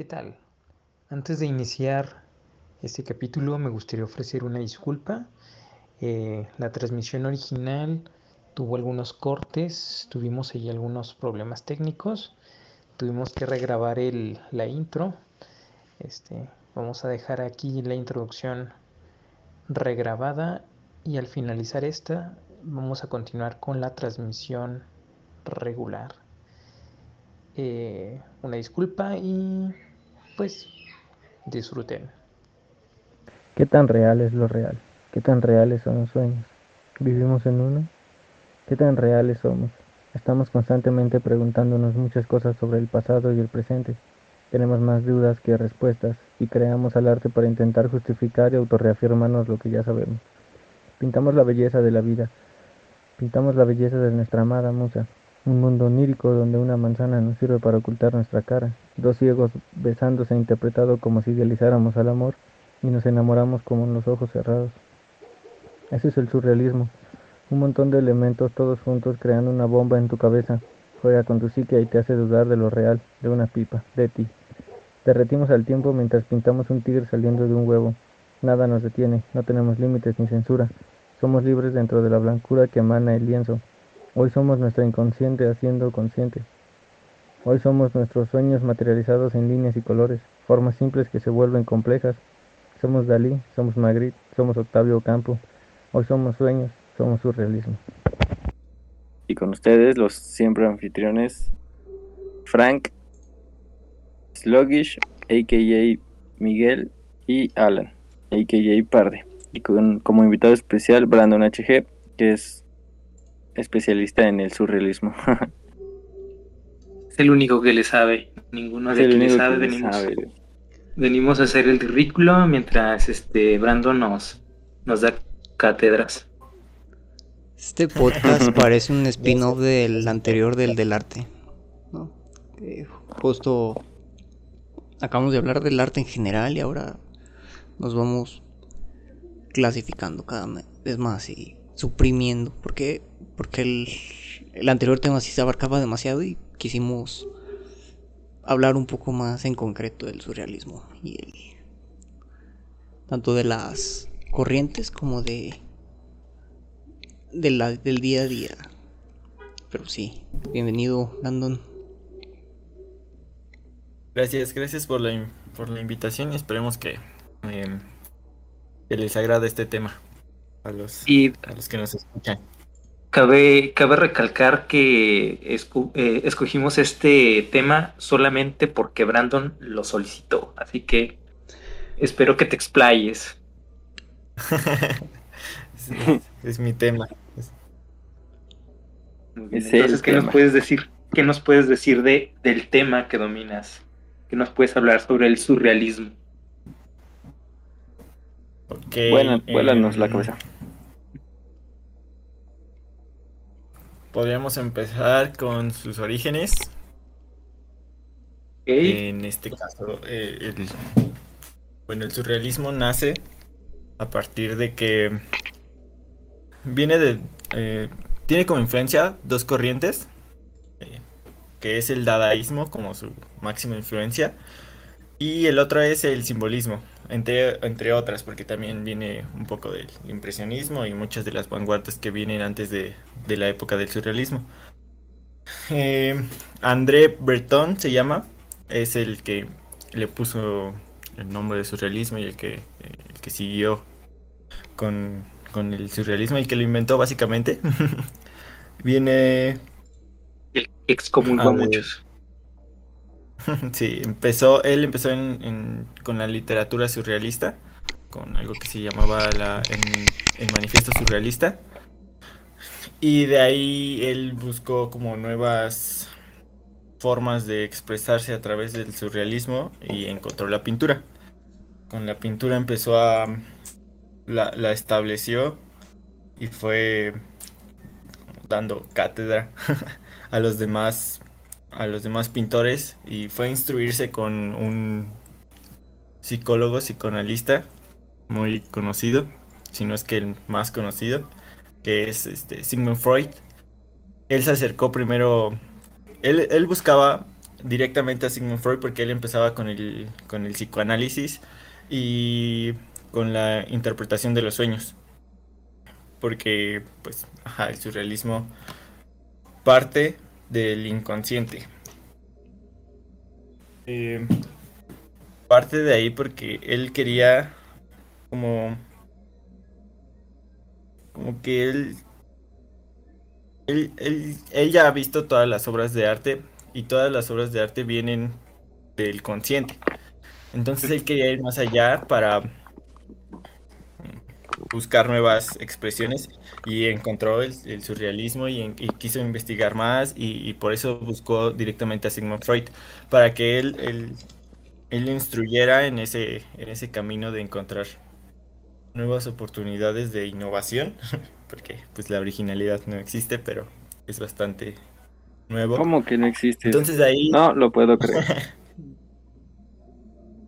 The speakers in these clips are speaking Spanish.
¿Qué tal? Antes de iniciar este capítulo me gustaría ofrecer una disculpa. Eh, la transmisión original tuvo algunos cortes, tuvimos ahí algunos problemas técnicos, tuvimos que regrabar la intro. Este, vamos a dejar aquí la introducción regrabada y al finalizar esta vamos a continuar con la transmisión regular. Eh, una disculpa y pues disfruten. ¿Qué tan real es lo real? ¿Qué tan reales son los sueños? ¿Vivimos en uno? ¿Qué tan reales somos? Estamos constantemente preguntándonos muchas cosas sobre el pasado y el presente. Tenemos más dudas que respuestas y creamos al arte para intentar justificar y autorreafirmarnos lo que ya sabemos. Pintamos la belleza de la vida. Pintamos la belleza de nuestra amada musa. Un mundo onírico donde una manzana nos sirve para ocultar nuestra cara. Dos ciegos besándose interpretado como si idealizáramos al amor y nos enamoramos como en los ojos cerrados. Ese es el surrealismo. Un montón de elementos todos juntos crean una bomba en tu cabeza. Juega con tu psique y te hace dudar de lo real, de una pipa, de ti. Derretimos al tiempo mientras pintamos un tigre saliendo de un huevo. Nada nos detiene, no tenemos límites ni censura. Somos libres dentro de la blancura que emana el lienzo. Hoy somos nuestra inconsciente haciendo consciente. Hoy somos nuestros sueños materializados en líneas y colores, formas simples que se vuelven complejas, somos Dalí, somos Magritte, somos Octavio Campo. Hoy somos sueños, somos surrealismo. Y con ustedes, los siempre anfitriones, Frank, Sluggish, a.k.a. Miguel y Alan, a.k.a. Parde. Y con, como invitado especial, Brandon HG, que es especialista en el surrealismo. es el único que le sabe. Ninguno de los que sabe, venimos. Venimos a hacer el ridículo mientras este Brandon nos, nos da cátedras. Este podcast parece un spin-off del anterior del del arte. ¿no? justo acabamos de hablar del arte en general y ahora nos vamos clasificando cada vez más y suprimiendo. Porque, porque el, el anterior tema sí se abarcaba demasiado y quisimos hablar un poco más en concreto del surrealismo y el, tanto de las corrientes como de, de la, del día a día. Pero sí, bienvenido, Landon. Gracias, gracias por la, por la invitación y esperemos que, eh, que les agrade este tema a los, a los que nos escuchan. Cabe, cabe recalcar que eh, escogimos este tema solamente porque Brandon lo solicitó, así que espero que te explayes. es, mi tema. Entonces, ¿qué nos puedes decir? ¿Qué nos puedes decir de, del tema que dominas? ¿Qué nos puedes hablar sobre el surrealismo? bueno, vuélanos la cabeza. Podríamos empezar con sus orígenes. En este caso, eh, el, bueno, el surrealismo nace a partir de que viene de... Eh, tiene como influencia dos corrientes, eh, que es el dadaísmo como su máxima influencia, y el otro es el simbolismo, entre, entre otras, porque también viene un poco del impresionismo y muchas de las vanguardias que vienen antes de, la época del surrealismo. Eh, André Breton se llama, es el que le puso el nombre de surrealismo y el que, el que siguió con, con el surrealismo y que lo inventó básicamente. Viene... El excomulgó a muchos. Sí, empezó, él empezó con la literatura surrealista, con algo que se llamaba la, el manifiesto surrealista. Y de ahí él buscó como nuevas formas de expresarse a través del surrealismo y encontró la pintura. Con la pintura empezó a... la estableció y fue dando cátedra a los demás a los demás pintores y fue a instruirse con un psicólogo, psicoanalista muy conocido, si no es que el más conocido, que es este Sigmund Freud. Él se acercó primero, él, él buscaba directamente a Sigmund Freud porque él empezaba con el, con el psicoanálisis y con la interpretación de los sueños. Porque, pues, ajá, el surrealismo parte del inconsciente. Eh, parte de ahí porque él quería como como que él, él, él, ya ha visto todas las obras de arte y todas las obras de arte vienen del consciente. Entonces él quería ir más allá para buscar nuevas expresiones y encontró el, surrealismo y, quiso investigar más y, por eso buscó directamente a Sigmund Freud para que él, él, él instruyera en ese, en ese camino de encontrar nuevas oportunidades de innovación, porque pues la originalidad no existe, pero es bastante nuevo. ¿Cómo que no existe? Entonces ahí... No, lo puedo creer.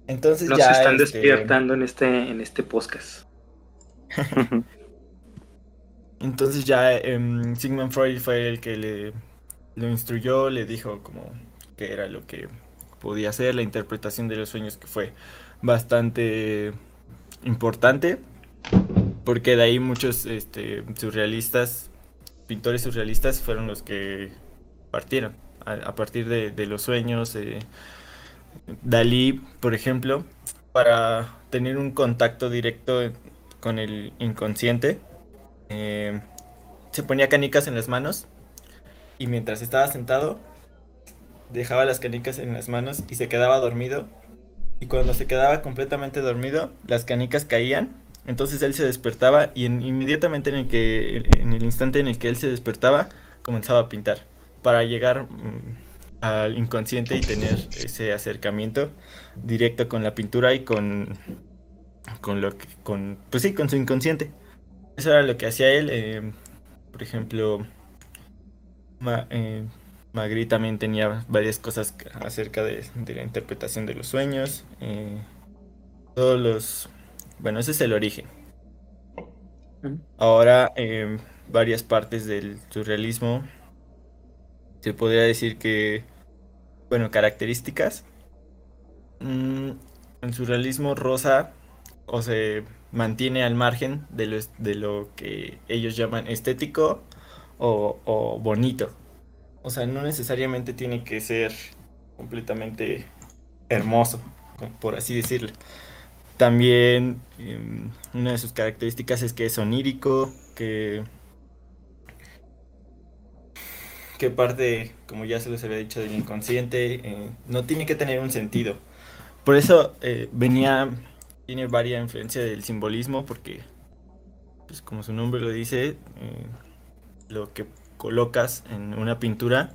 Entonces Nos ya están este, despiertando en este, en este podcast. Entonces ya em, Sigmund Freud fue el que le instruyó, le dijo como que era lo que podía hacer, la interpretación de los sueños que fue bastante importante porque de ahí muchos este, surrealistas, pintores surrealistas fueron los que partieron a, partir de, los sueños. Eh, Dalí, por ejemplo, para tener un contacto directo con el inconsciente, eh, se ponía canicas en las manos y mientras estaba sentado dejaba las canicas en las manos y se quedaba dormido. Y cuando se quedaba completamente dormido las canicas caían. Entonces él se despertaba y inmediatamente en el que en el instante en el que él se despertaba comenzaba a pintar para llegar mm, al inconsciente y tener ese acercamiento directo con la pintura y con con lo que con pues sí con su inconsciente eso era lo que hacía él eh, por ejemplo eh, Magri también tenía varias cosas acerca de, la interpretación de los sueños eh, todos los bueno, ese es el origen. Ahora, varias partes del surrealismo, se podría decir que, bueno, características. Mm, el surrealismo rosa o se mantiene al margen de lo, de lo que ellos llaman estético o, bonito. O sea, no necesariamente tiene que ser completamente hermoso, por así decirlo. También em, una de sus características es que es onírico, que, que parte, como ya se les había dicho, del inconsciente, eh, no tiene que tener un sentido. Por eso eh, venía, tiene varias influencia del simbolismo, porque, pues como su nombre lo dice, eh, lo que colocas en una pintura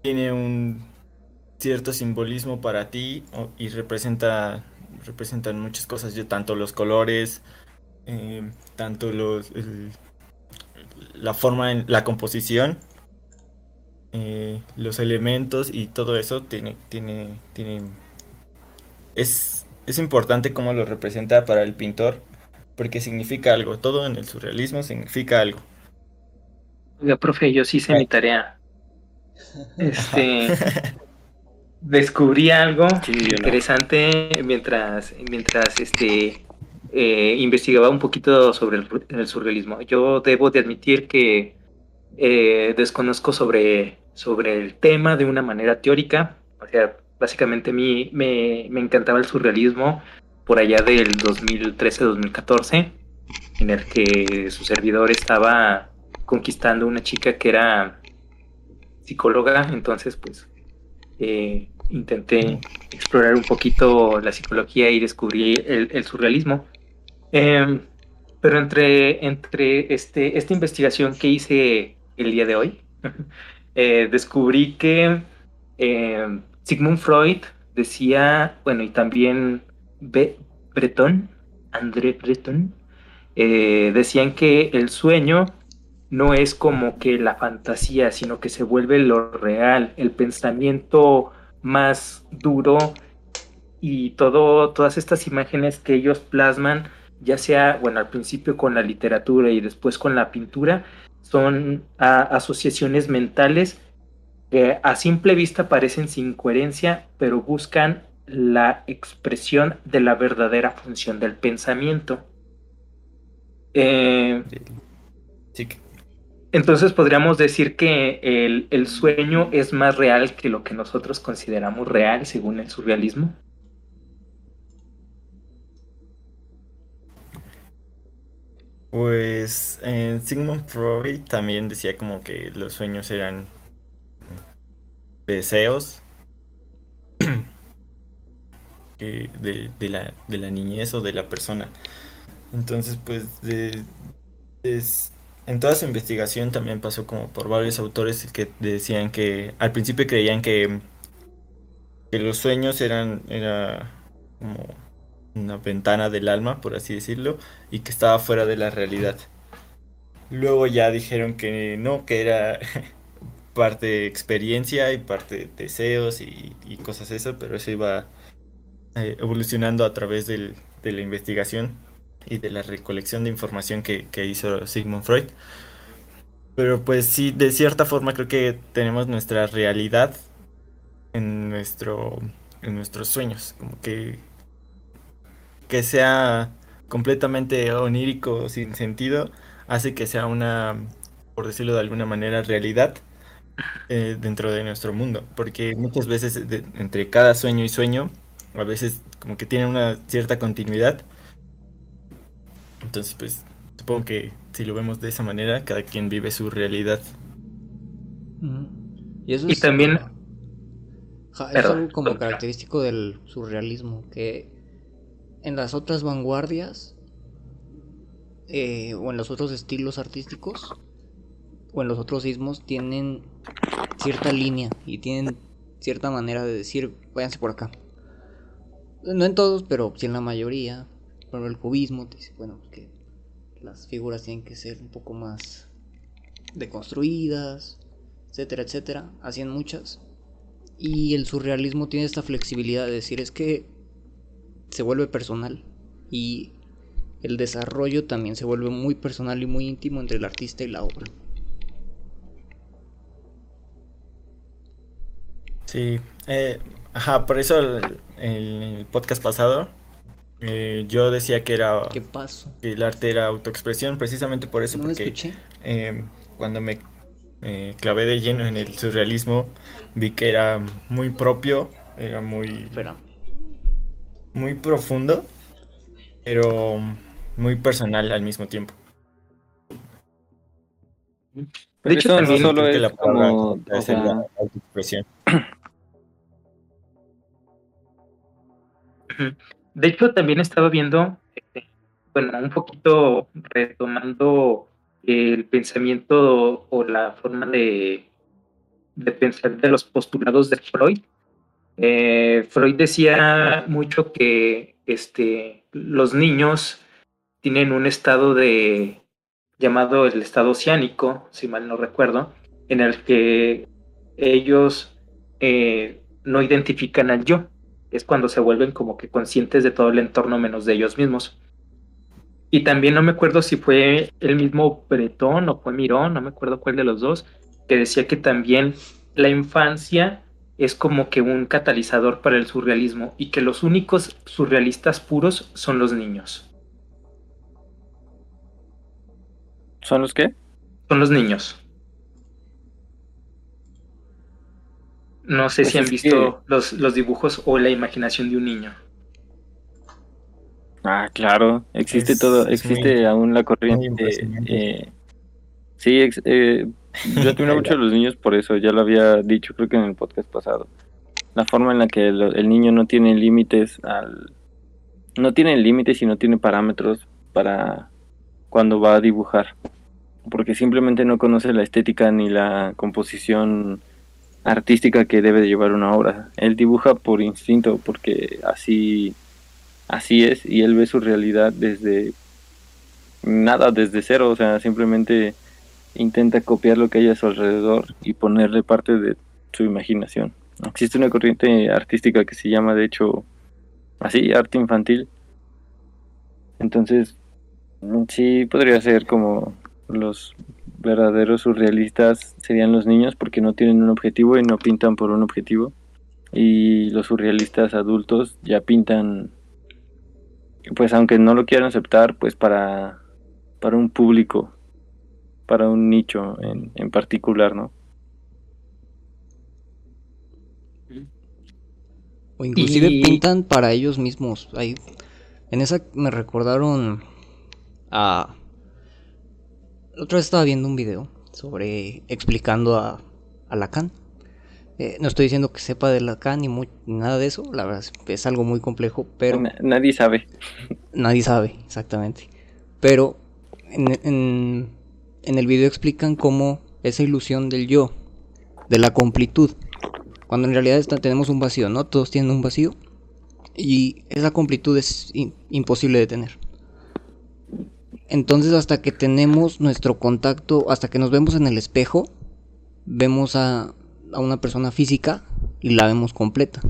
tiene un cierto simbolismo para ti y representa representan muchas cosas, yo, tanto los colores, eh, tanto los, la forma, en, la composición, eh, los elementos y todo eso tiene, tiene, tiene, es, es importante cómo lo representa para el pintor, porque significa algo, todo en el surrealismo significa algo. Oiga, profe, yo sí hice mi tarea. Este, descubrí algo interesante mientras, mientras este, eh, investigaba un poquito sobre el, surrealismo. Yo debo de admitir que eh, desconozco sobre, sobre el tema de una manera teórica. O sea, básicamente a mí me, me encantaba el surrealismo por allá del 2013-2014, en el que su servidor estaba conquistando una chica que era psicóloga, entonces pues eh, intenté explorar un poquito la psicología y descubrí el, surrealismo. Em, pero entre, entre este, esta investigación que hice el día de hoy, eh, descubrí que em, Sigmund Freud decía, bueno, y también Breton, André Breton, eh, decían que el sueño no es como que la fantasía, sino que se vuelve lo real, el pensamiento más duro y todo, todas estas imágenes que ellos plasman, ya sea, bueno, al principio con la literatura y después con la pintura, son asociaciones mentales que a simple vista parecen sin coherencia, pero buscan la expresión de la verdadera función del pensamiento. Eh, Sí, entonces podríamos decir que el, el sueño es más real que lo que nosotros consideramos real según el surrealismo. Pues eh, Sigmund Freud también decía como que los sueños eran deseos de, de la, niñez o de la persona. Entonces, pues, de- en toda su investigación también pasó como por varios autores que decían que al principio creían que, que los sueños eran era como una ventana del alma, por así decirlo, y que estaba fuera de la realidad. Luego ya dijeron que no, que era parte experiencia y parte deseos y, cosas eso, pero eso iba eh, evolucionando a través del- de la investigación y de la recolección de información que, que hizo Sigmund Freud. Pero pues sí, de cierta forma creo que tenemos nuestra realidad en nuestro en nuestros sueños, como que que sea completamente onírico sin sentido hace que sea una, por decirlo de alguna manera, realidad eh, dentro de nuestro mundo, porque muchas veces de- entre cada sueño y sueño, a veces como que tiene una cierta continuidad. Entonces, pues supongo que si lo vemos de esa manera, cada quien vive su realidad. Y eso Y es, también- Ja, es Perdón, algo como característico del surrealismo, que en las otras vanguardias, eh, o en los otros estilos artísticos, o en los otros ismos, tienen cierta línea y tienen cierta manera de decir, váyanse por acá. No en todos, pero sí en la mayoría. Por ejemplo, el cubismo te dice, bueno, que las figuras tienen que ser un poco más deconstruidas, etcétera, etcétera. Hacían muchas. Y el surrealismo tiene esta flexibilidad de decir es que se vuelve personal y el desarrollo también se vuelve muy personal y muy íntimo entre el artista y la obra. Sí, eh, ajá, por eso el, el podcast pasado eh, yo decía que era ¿Qué pasó? que el arte era autoexpresión, precisamente por eso, No porque escuché. eh, cuando me eh, clavé de lleno en el surrealismo, vi que era muy propio, era muy, Espera. muy profundo, pero muy personal al mismo tiempo. De hecho, no solo que es palabra como, o la autoexpresión. De hecho, también estaba viendo, este, bueno, un poquito retomando el pensamiento o la forma de, de pensar de los postulados de Freud. Eh, Freud decía mucho que este, los niños tienen un estado de llamado el estado oceánico, si mal no recuerdo, en el que ellos eh, no identifican al yo es cuando se vuelven como que conscientes de todo el entorno menos de ellos mismos. Y también no me acuerdo si fue el mismo Bretón o fue Mirón, no me acuerdo cuál de los dos, que decía que también la infancia es como que un catalizador para el surrealismo y que los únicos surrealistas puros son los niños. ¿Son los qué? Son los niños. No sé Pues si han visto los, los dibujos o la imaginación de un niño. Ah, claro, existe Es- todo, existe muy- aún la corriente. eh, sí, ex- eh, yo admiro mucho a los niños por eso, ya lo había dicho creo que en el podcast pasado. La forma en la que el, el niño no tiene límites al, no tiene límites y no tiene parámetros para cuando va a dibujar, porque simplemente no conoce la estética ni la composición artística que debe de llevar una obra. Él dibuja por instinto, porque así así es y él ve su realidad desde nada, desde cero, o sea, simplemente intenta copiar lo que hay a su alrededor y ponerle parte de su imaginación. Existe una corriente artística que se llama, de hecho, así, arte infantil. Entonces, sí podría ser como los verdaderos surrealistas serían los niños porque no tienen un objetivo y no pintan por un objetivo. Y los surrealistas adultos ya pintan, pues aunque no lo quieran aceptar, pues para, para un público, para un nicho en, en particular, ¿no? O inclusive pintan para ellos mismos. Ahí, en esa me recordaron a... La otra vez estaba viendo un video sobre explicando a, a Lacan. Eh, no estoy diciendo que sepa de Lacan ni, nada de eso, la verdad es, algo muy complejo, pero... nadie sabe. Nadie sabe, exactamente. Pero en, en, en el video explican cómo esa ilusión del yo, de la completud, cuando en realidad tenemos un vacío, ¿no? Todos tienen un vacío. Y esa completud es imposible de tener. Entonces hasta que tenemos nuestro contacto, hasta que nos vemos en el espejo, vemos a, una persona física y la vemos completa.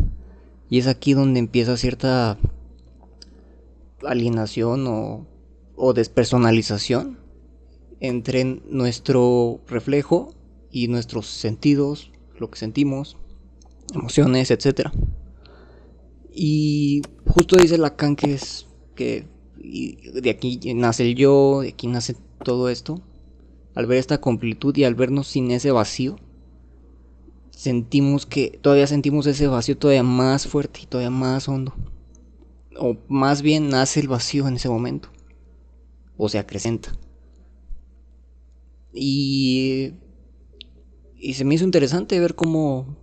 Y es aquí donde empieza cierta alienación o, o despersonalización entre nuestro reflejo y nuestros sentidos, lo que sentimos, emociones, etc. Y justo dice Lacan que es que de aquí nace el yo, de aquí nace todo esto. Al ver esta completud y al vernos sin ese vacío, sentimos que todavía sentimos ese vacío todavía más fuerte y todavía más hondo. O más bien nace el vacío en ese momento. O se acrecenta. Y, y se me hizo interesante ver cómo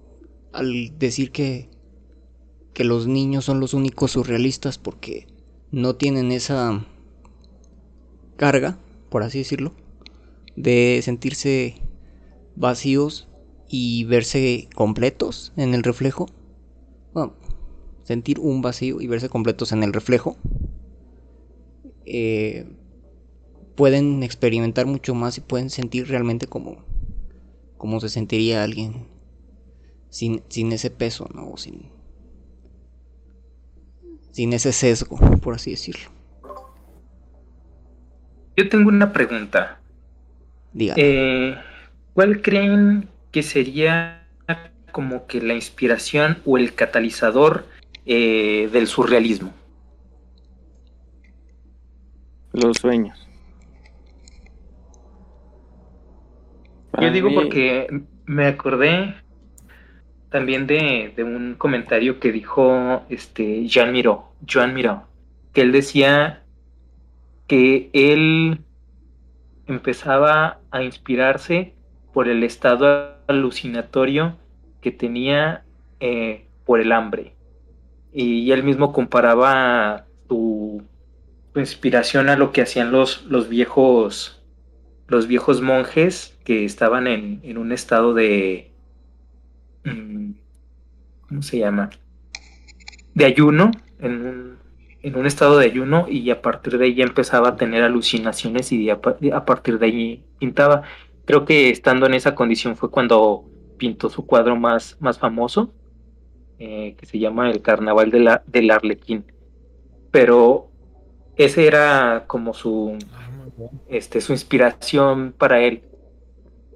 al decir que, que los niños son los únicos surrealistas porque no tienen esa carga, por así decirlo, de sentirse vacíos y verse completos en el reflejo. Bueno, sentir un vacío y verse completos en el reflejo. Eh, pueden experimentar mucho más y pueden sentir realmente como, como se sentiría alguien sin, ese peso, ¿no? Sin, sin ese sesgo, por así decirlo. Yo tengo una pregunta. Diga. Eh, ¿Cuál creen que sería como que la inspiración o el catalizador eh, del surrealismo? Los sueños. Yo digo porque me acordé también de, un comentario que dijo este Jean Miro, Joan Miro, que él decía que él empezaba a inspirarse por el estado alucinatorio que tenía eh, por el hambre. Y él mismo comparaba su, inspiración a lo que hacían los, los viejos los viejos monjes que estaban en, en un estado de, ¿cómo se llama? De ayuno, en un, en un estado de ayuno y a partir de ahí empezaba a tener alucinaciones y a, partir de ahí pintaba. Creo que estando en esa condición fue cuando pintó su cuadro más, más famoso, eh, que se llama El Carnaval de la, del Arlequín. Pero ese era como su, este, su inspiración para él.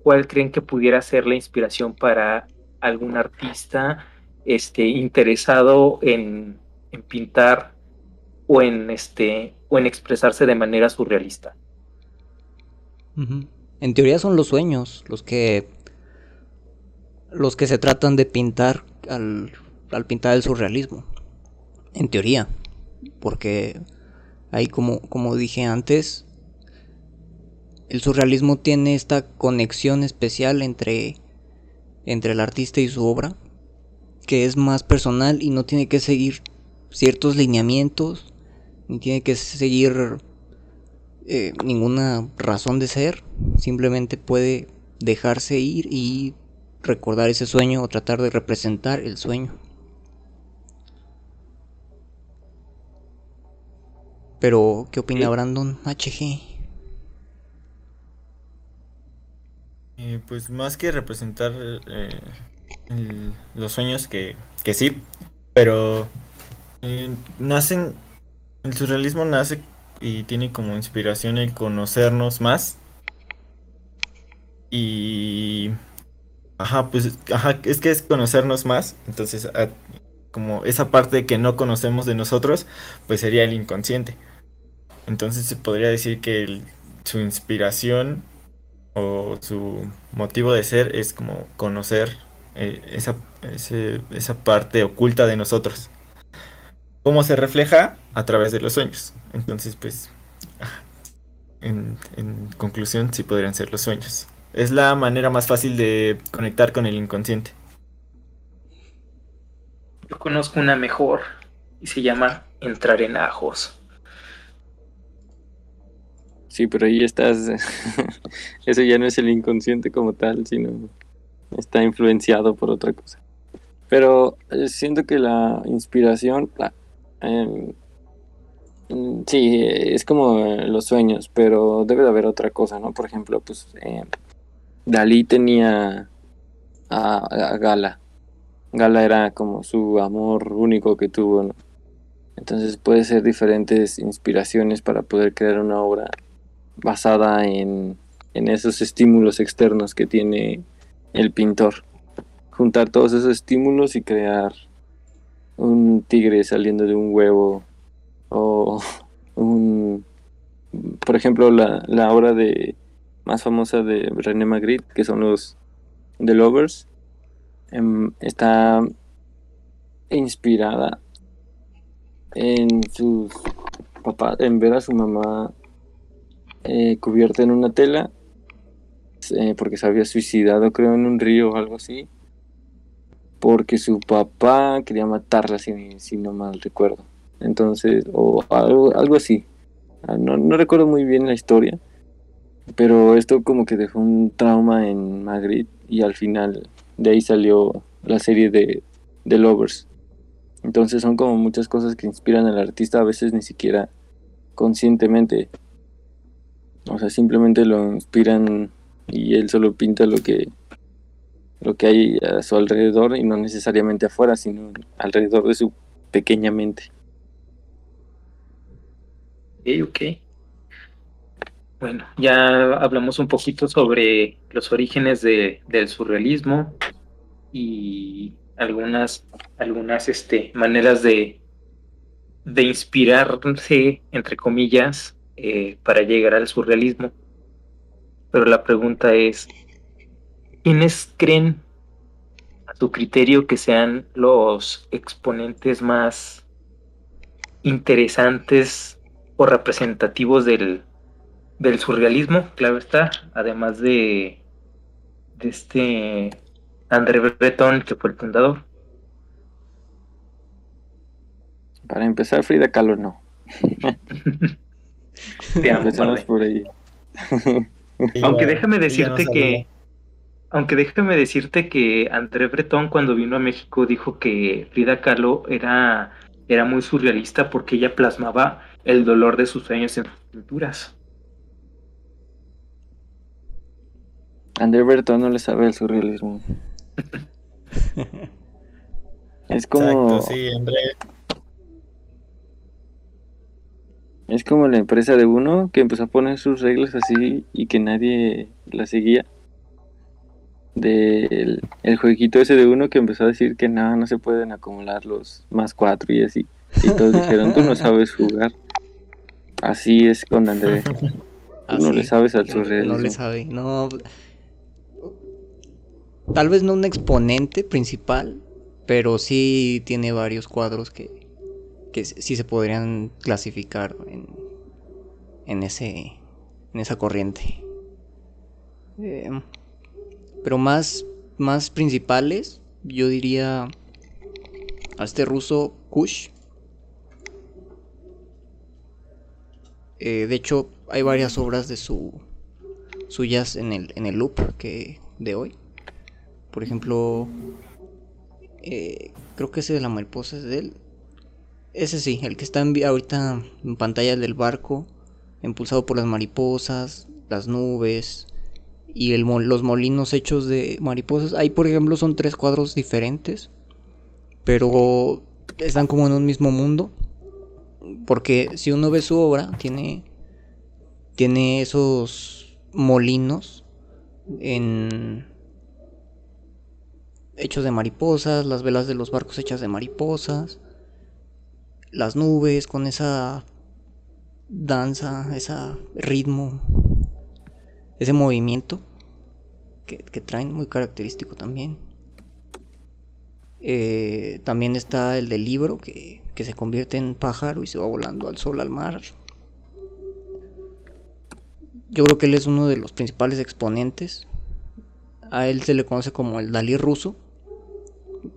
¿Cuál creen que pudiera ser la inspiración para algún artista este, interesado en, pintar o en, este, o en expresarse de manera surrealista. En teoría son los sueños los que los que se tratan de pintar al, al pintar el surrealismo. En teoría. Porque ahí como, como dije antes, el surrealismo tiene esta conexión especial entre entre el artista y su obra, que es más personal y no tiene que seguir ciertos lineamientos, ni tiene que seguir eh, ninguna razón de ser, simplemente puede dejarse ir y recordar ese sueño o tratar de representar el sueño. Pero, ¿qué opina Brandon HG? Eh, pues más que representar eh, los sueños que, que sí, pero eh, nacen, el surrealismo nace y tiene como inspiración el conocernos más Y... Ajá, pues, ajá, es que es conocernos más. Entonces, como esa parte que no conocemos de nosotros, pues sería el inconsciente. Entonces se podría decir que su inspiración o su motivo de ser es como conocer eh, esa, esa parte oculta de nosotros. ¿Cómo se refleja? A través de los sueños. Entonces, pues, en, en conclusión, sí podrían ser los sueños. Es la manera más fácil de conectar con el inconsciente. Yo conozco una mejor y se llama entrar en ajos. Sí, pero ahí estás. Eso ya no es el inconsciente como tal, sino está influenciado por otra cosa. Pero eh, siento que la inspiración, em, mm, sí, es como los sueños, pero debe de haber otra cosa, ¿no? Por ejemplo, pues em, Dalí tenía a, Gala. Gala era como su amor único que tuvo, ¿no? Entonces puede ser diferentes inspiraciones para poder crear una obra basada en, esos estímulos externos que tiene el pintor. Juntar todos esos estímulos y crear un tigre saliendo de un huevo o un por ejemplo la, la obra de más famosa de René Magritte que son los The Lovers em, está inspirada en sus papás en ver a su mamá eh, cubierta en una tela, eh, porque se había suicidado, creo, en un río o algo así, porque su papá quería matarla, si, no mal recuerdo. Entonces, o algo, algo así. Ah, no, no recuerdo muy bien la historia, pero esto como que dejó un trauma en Madrid y al final de ahí salió la serie de, de Lovers. Entonces son como muchas cosas que inspiran al artista, a veces ni siquiera conscientemente. O sea, simplemente lo inspiran y él solo pinta lo que lo que hay a su alrededor y no necesariamente afuera, sino alrededor de su pequeña mente. Ok, ok. Bueno, ya hablamos un poquito sobre los orígenes de, del surrealismo y algunas, algunas este, maneras de, de inspirarse, entre comillas, eh, para llegar al surrealismo. Pero la pregunta es, ¿quiénes creen a tu criterio que sean los exponentes más interesantes o representativos del, del surrealismo? Claro está, además de, de este André Breton, que fue el fundador. Para empezar, Frida Kahlo no. por ahí. aunque déjame decirte que. Aunque déjame decirte que André Breton cuando vino a México dijo que Frida Kahlo era, era muy surrealista porque ella plasmaba el dolor de sus sueños en sus pinturas. André Breton no le sabe el surrealismo. es como. Exacto, sí, André. Es como la empresa de uno que empezó a poner sus reglas así y que nadie las seguía. Del el jueguito ese de uno que empezó a decir que nada, no se pueden acumular los más cuatro y así. Y todos dijeron, tú no sabes jugar. Así es con Andrés. no le sabes al surrealismo. No le sabe, no. Tal vez no un exponente principal, pero sí tiene varios cuadros que, que sí se podrían clasificar en, en, ese, en esa corriente. Eh, pero más, más principales, yo diría a este ruso Kush. Eh, de hecho, hay varias obras de su suyas en el, en el loop que de hoy. Por ejemplo, eh, creo que ese de la mariposa es de él. Ese sí, el que está en, ahorita en pantalla del barco, impulsado por las mariposas, las nubes y los molinos hechos de mariposas. Ahí, por ejemplo, son tres cuadros diferentes, pero están como en un mismo mundo. Porque si uno ve su obra, tiene, tiene esos molinos en hechos de mariposas, las velas de los barcos hechas de mariposas, las nubes con esa danza, ese ritmo, ese movimiento que, traen, muy característico también. Eh, también está el del libro que, que se convierte en pájaro y se va volando al sol, al mar. Yo creo que él es uno de los principales exponentes. A él se le conoce como el Dalí ruso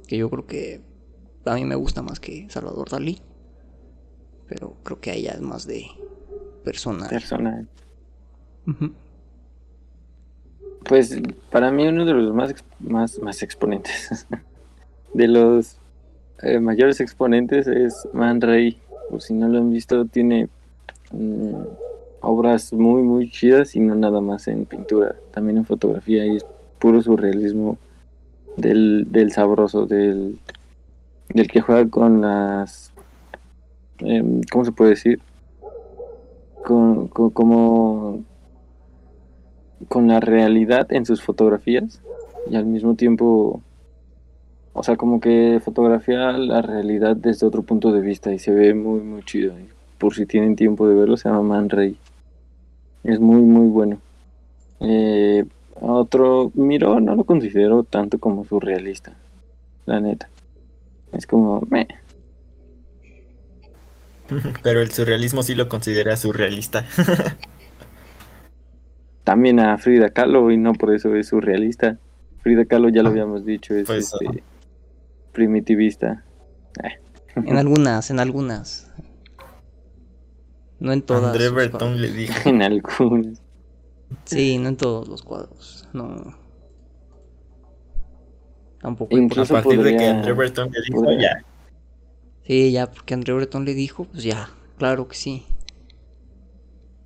que yo creo que a mí me gusta más que Salvador Dalí. Pero creo que a ella es más de personal. Personal. Pues para mí uno de los más, más, más exponentes, de los eh, mayores exponentes es Man Ray. Por si no lo han visto, tiene mm, obras muy, muy chidas y no nada más en pintura, también en fotografía y es puro surrealismo del, del sabroso, del, del que juega con las... Eh, ¿Cómo se puede decir? Con, como con la realidad en sus fotografías y al mismo tiempo, o sea, como que fotografía la realidad desde otro punto de vista y se ve muy, muy chido. Por si tienen tiempo de verlo, se llama Man Ray. Es muy, muy bueno. Eh, otro Miro no lo considero tanto como surrealista, la neta. Es como, me Pero el surrealismo sí lo considera surrealista. También a Frida Kahlo y no por eso es surrealista. Frida Kahlo ya lo ah, habíamos dicho, es pues, este, primitivista. Eh. En algunas, en algunas. No en todas. André Breton le dijo. En algunas. Sí, no en todos los cuadros. No. Tampoco. Incluso a partir de que Andrew Breton le dijo, ya. Sí, ya, porque Andrew Breton le dijo, pues ya, claro que sí.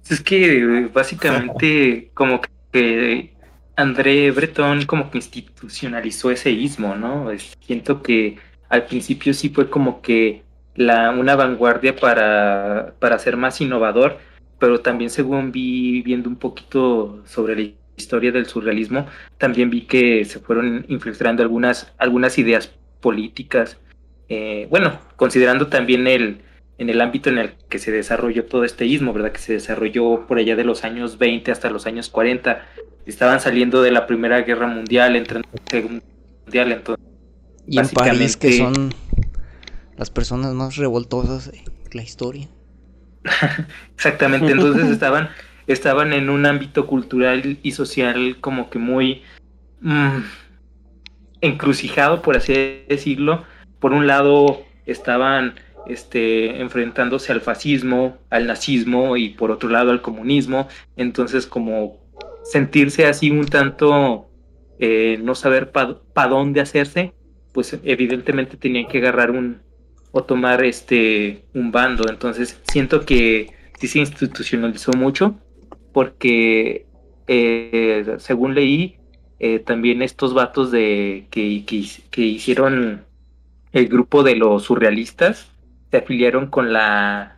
Es que básicamente como que André Breton como que institucionalizó ese ismo, ¿no? Siento que al principio sí fue como que la, una vanguardia para, para ser más innovador, pero también según vi viendo un poquito sobre la historia del surrealismo, también vi que se fueron infiltrando algunas, algunas ideas políticas. Eh, bueno, considerando también el, en el ámbito en el que se desarrolló todo este ismo, ¿verdad? Que se desarrolló por allá de los años 20 hasta los años 40. Estaban saliendo de la Primera Guerra Mundial, entrando en la Segunda Mundial, entonces... Y en París, que son las personas más revoltosas de la historia. Exactamente, entonces estaban, estaban en un ámbito cultural y social como que muy mm, encrucijado, por así decirlo. Por un lado estaban este, enfrentándose al fascismo, al nazismo y por otro lado al comunismo. Entonces como sentirse así un tanto eh, no saber para dónde hacerse, pues evidentemente tenían que agarrar un, o tomar este un bando. Entonces siento que sí se institucionalizó mucho porque eh, según leí eh, también estos vatos de que, que, hicieron el grupo de los surrealistas se afiliaron con la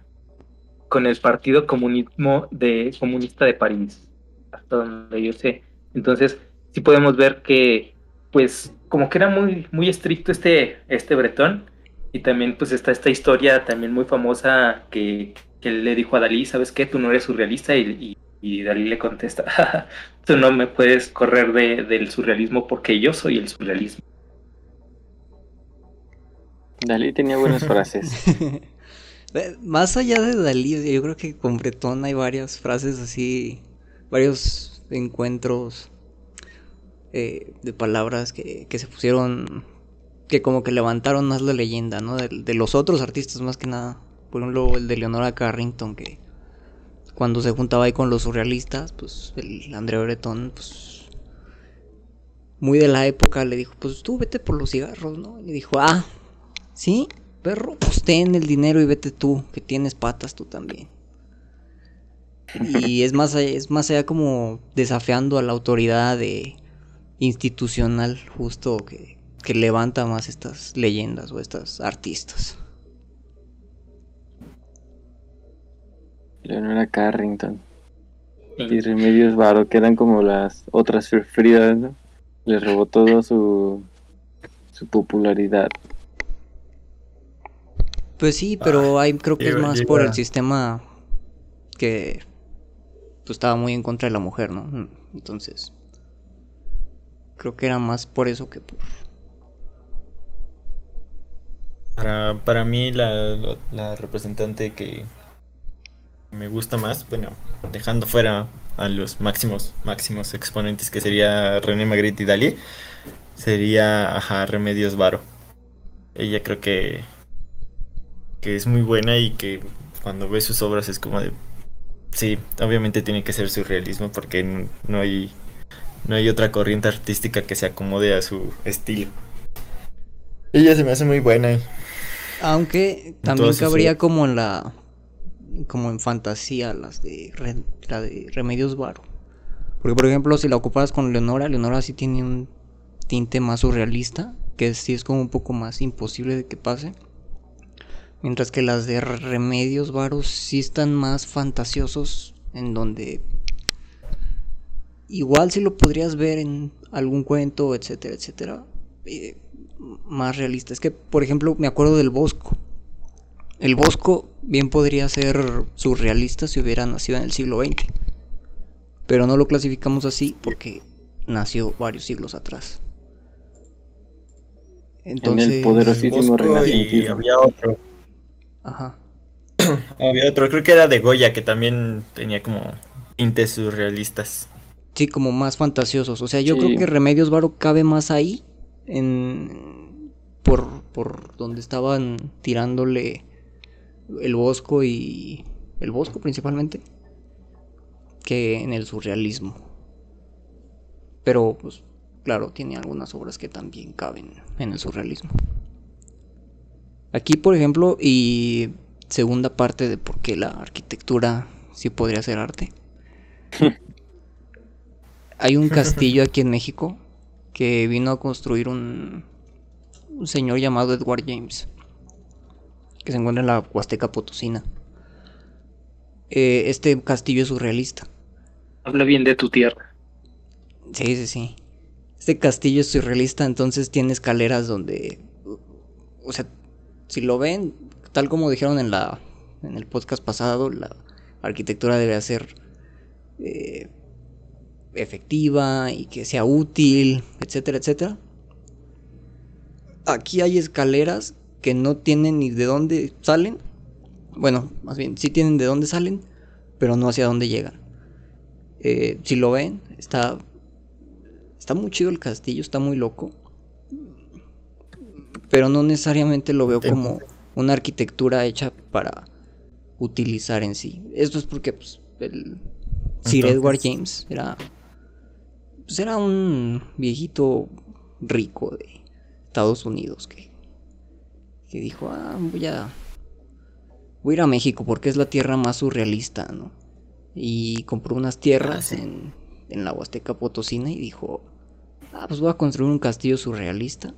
con el partido comunismo de comunista de París hasta donde yo sé entonces sí podemos ver que pues como que era muy muy estricto este este bretón y también pues está esta historia también muy famosa que, que le dijo a Dalí, ¿sabes qué? Tú no eres surrealista y, y, Dalí le contesta, tú no me puedes correr de, del surrealismo porque yo soy el surrealismo. Dalí tenía buenas frases. Más allá de Dalí, yo creo que con Bretón hay varias frases así, varios encuentros eh, de palabras que, que se pusieron que como que levantaron más la leyenda, ¿no? De, los otros artistas más que nada. Por ejemplo, el de Leonora Carrington, que cuando se juntaba ahí con los surrealistas, pues el André Breton, pues muy de la época, le dijo, pues tú vete por los cigarros, ¿no? Y dijo, ah, sí, perro, pues ten el dinero y vete tú, que tienes patas tú también. Y es más, es más allá como desafiando a la autoridad de institucional justo que, que levanta más estas leyendas o estas artistas. Leonora Carrington. Y Remedios Varo, que eran como las otras Fridas, ¿no? Le robó todo su, su popularidad. Pues sí, pero hay, creo que es más por el sistema que pues, estaba muy en contra de la mujer, ¿no? Entonces, creo que era más por eso que por... Para, para mí la, la representante que me gusta más, bueno, dejando fuera a los máximos máximos exponentes que sería René Magritte y Dalí, sería ajá, Remedios Varo. Ella creo que que es muy buena y que cuando ves sus obras es como de sí, obviamente tiene que ser surrealismo porque no hay no hay otra corriente artística que se acomode a su estilo. Ella se me hace muy buena. Aunque también cabría como en la como en fantasía las de, la de Remedios Varo. Porque por ejemplo, si la ocupas con Leonora, Leonora sí tiene un tinte más surrealista, que sí es como un poco más imposible de que pase. Mientras que las de Remedios Varos sí están más fantasiosos, en donde igual si lo podrías ver en algún cuento, etcétera, etcétera, eh, más realista. Es que, por ejemplo, me acuerdo del Bosco. El Bosco bien podría ser surrealista si hubiera nacido en el siglo XX. Pero no lo clasificamos así porque nació varios siglos atrás. Entonces, en el poderosísimo y había otro. Ajá. había otro, creo que era de Goya, que también tenía como tintes surrealistas. Sí, como más fantasiosos. O sea, yo creo que Remedios Varo cabe más ahí. En. Por, por donde estaban tirándole el Bosco y. El Bosco principalmente. Que en el surrealismo. Pero, pues, claro, tiene algunas obras que también caben en el surrealismo. Aquí, por ejemplo, y segunda parte de por qué la arquitectura sí podría ser arte. Hay un castillo aquí en México que vino a construir un, un señor llamado Edward James, que se encuentra en la Huasteca Potosina. Eh, este castillo es surrealista. Habla bien de tu tierra. Sí, sí, sí. Este castillo es surrealista, entonces tiene escaleras donde... O sea, si lo ven, tal como dijeron en, la, en el podcast pasado, la arquitectura debe ser eh, efectiva y que sea útil, etcétera, etcétera. Aquí hay escaleras que no tienen ni de dónde salen. Bueno, más bien, sí tienen de dónde salen, pero no hacia dónde llegan. Eh, si lo ven, está, está muy chido el castillo, está muy loco. Pero no necesariamente lo veo como una arquitectura hecha para utilizar en sí. Esto es porque pues, el Sir Edward James era pues era un viejito rico de Estados Unidos que, que dijo, ah, voy a, voy a ir a México porque es la tierra más surrealista, ¿no? Y compró unas tierras ah, en, en la Huasteca Potosina y dijo, ah, pues voy a construir un castillo surrealista.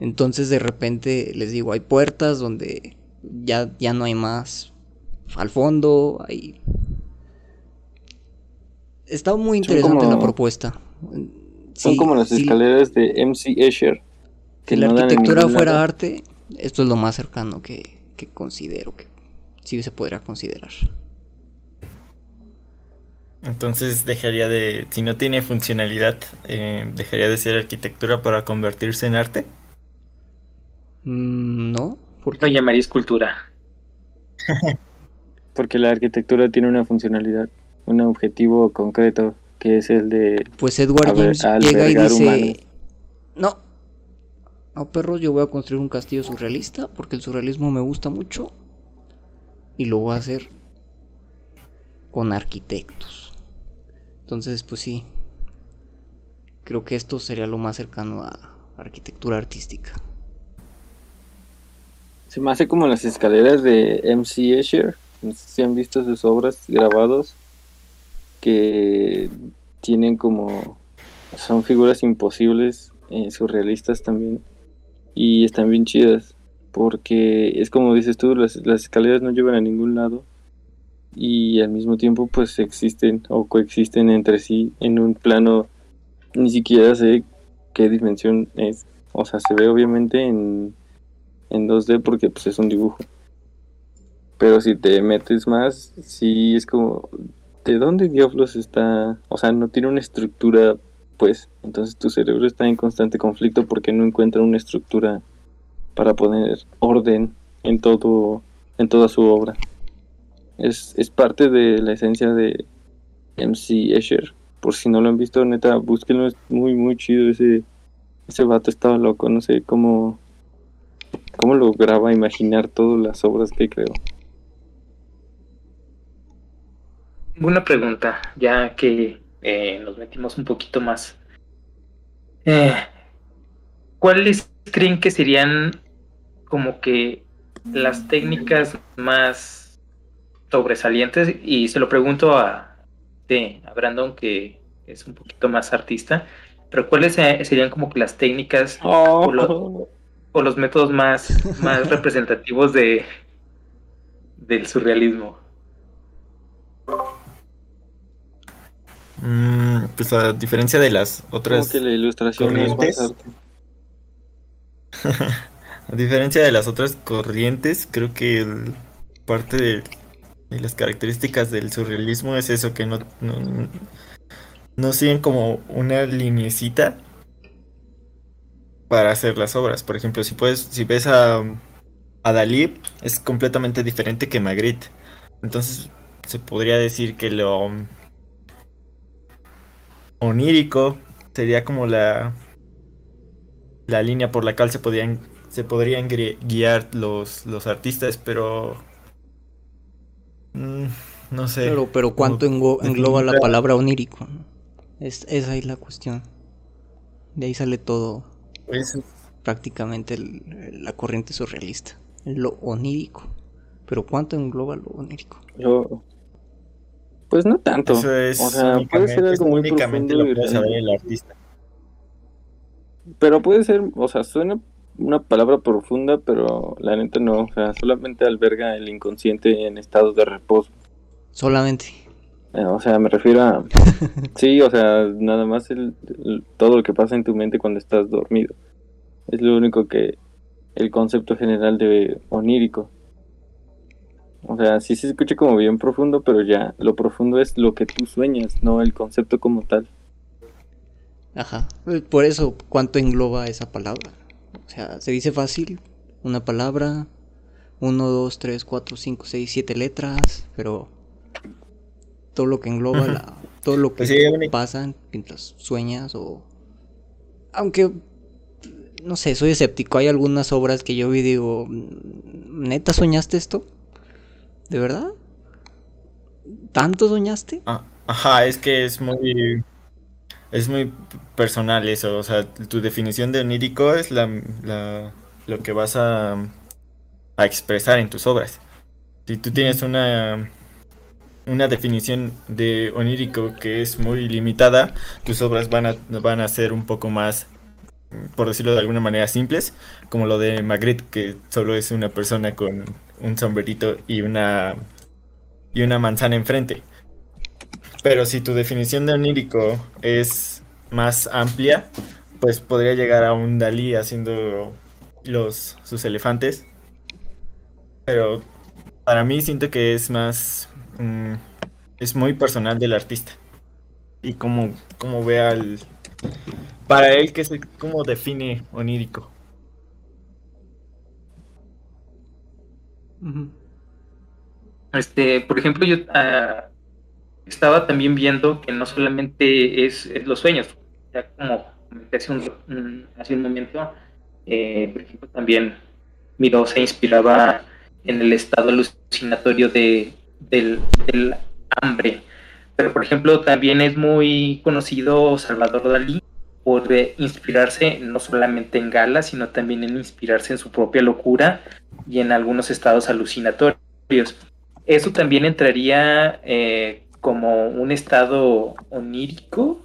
Entonces de repente les digo, hay puertas donde ya, ya no hay más al fondo, hay Está muy interesante la propuesta. son como las escaleras de MC Escher. Que la arquitectura fuera arte, esto es lo más cercano que, considero que sí se podría considerar. Entonces dejaría de, si no tiene funcionalidad, eh, dejaría de ser arquitectura para convertirse en arte. Mm, no, porque lo llamaría escultura. porque la arquitectura tiene una funcionalidad un objetivo concreto que es el de pues Edward James llega y dice no no perros yo voy a construir un castillo surrealista porque el surrealismo me gusta mucho y lo voy a hacer con arquitectos entonces pues sí creo que esto sería lo más cercano a arquitectura artística se me hace como las escaleras de MC Escher no sé si han visto sus obras grabados que tienen como son figuras imposibles, eh, surrealistas también, y están bien chidas, porque es como dices tú, las, escaleras no llevan a ningún lado, y al mismo tiempo pues existen o coexisten entre sí en un plano ni siquiera sé qué dimensión es. O sea, se ve obviamente en, en 2D porque pues es un dibujo. Pero si te metes más, sí es como, ¿de dónde diablos está? O sea, no tiene una estructura, pues. Entonces tu cerebro está en constante conflicto porque no encuentra una estructura para poner orden en todo, en toda su obra. Es, es parte de la esencia de MC Escher. Por si no lo han visto, neta, búsquenlo, es muy, muy chido ese, ese vato estaba loco, no sé cómo, cómo lograba imaginar todas las obras que creó. Una pregunta, ya que eh, nos metimos un poquito más. Eh, ¿Cuáles creen que serían como que las técnicas más sobresalientes? Y se lo pregunto a, a Brandon, que es un poquito más artista, pero ¿cuáles serían como que las técnicas o, los, métodos más, más representativos de del surrealismo? Mm, pues a diferencia de las otras que la ilustración corrientes, a diferencia de las otras corrientes, creo que parte de, las características del surrealismo es eso, que no, no, siguen como una linecita para hacer las obras. Por ejemplo, si puedes, si ves a, a Dalí, es completamente diferente que Magritte. Entonces se podría decir que lo onírico sería como la la línea por la cual se podrían se podrían guiar los, los artistas, pero mm, no sé. Pero, pero ¿cuánto engloba la palabra onírico? Es, esa ahí la cuestión. De ahí sale todo. Pues, prácticamente la corriente surrealista. Lo onírico. Pero ¿cuánto engloba lo onírico? Yo, pues no tanto. Eso es o sea, puede ser algo muy únicamente profundo lo puede saber el artista. Pero puede ser, o sea, suena una palabra profunda, pero la neta no, o sea, solamente alberga el inconsciente en estados de reposo. Solamente. Eh, o sea, me refiero a... sí, o sea, nada más el, todo lo que pasa en tu mente cuando estás dormido. Es lo único que... El concepto general de onírico. O sea, sí se escucha como bien profundo, pero ya lo profundo es lo que tú sueñas, no el concepto como tal. Ajá. Eh, por eso, ¿cuánto engloba esa palabra? O sea, se dice fácil, una palabra, uno, dos, tres, cuatro, cinco, seis, siete letras, pero todo lo que engloba, la, todo lo que pues pasa mientras sueñas o... Aunque, no sé, soy escéptico. Hay algunas obras que yo vi y digo, ¿neta soñaste esto? ¿De verdad? ¿Tanto soñaste? Ah, ajá, es que es muy es muy personal eso, o sea, tu definición de onírico es la, lo que vas a, a, expresar en tus obras. Si tú tienes una, una definición de onírico que es muy limitada, tus obras van a, van a ser un poco más, por decirlo de alguna manera, simples, como lo de Magritte, que solo es una persona con un sombrerito y una, y una manzana enfrente. Pero si tu definición de onírico es más amplia, pues podría llegar a un Dalí haciendo los sus elefantes. Pero para mí siento que es más mm, es muy personal del artista. Y como, como ve al para él que es como define onírico. Este, por ejemplo, yo ah, estaba también viendo que no solamente es, los sueños, ya como hace un, hace un momento, eh, también Miró se inspiraba en el estado alucinatorio de, del, hambre. Pero, por ejemplo, también es muy conocido Salvador Dalí por inspirarse no solamente en Gala, sino también en inspirarse en su propia locura y en algunos estados alucinatorios. Eso también entraría eh, como un estado onírico.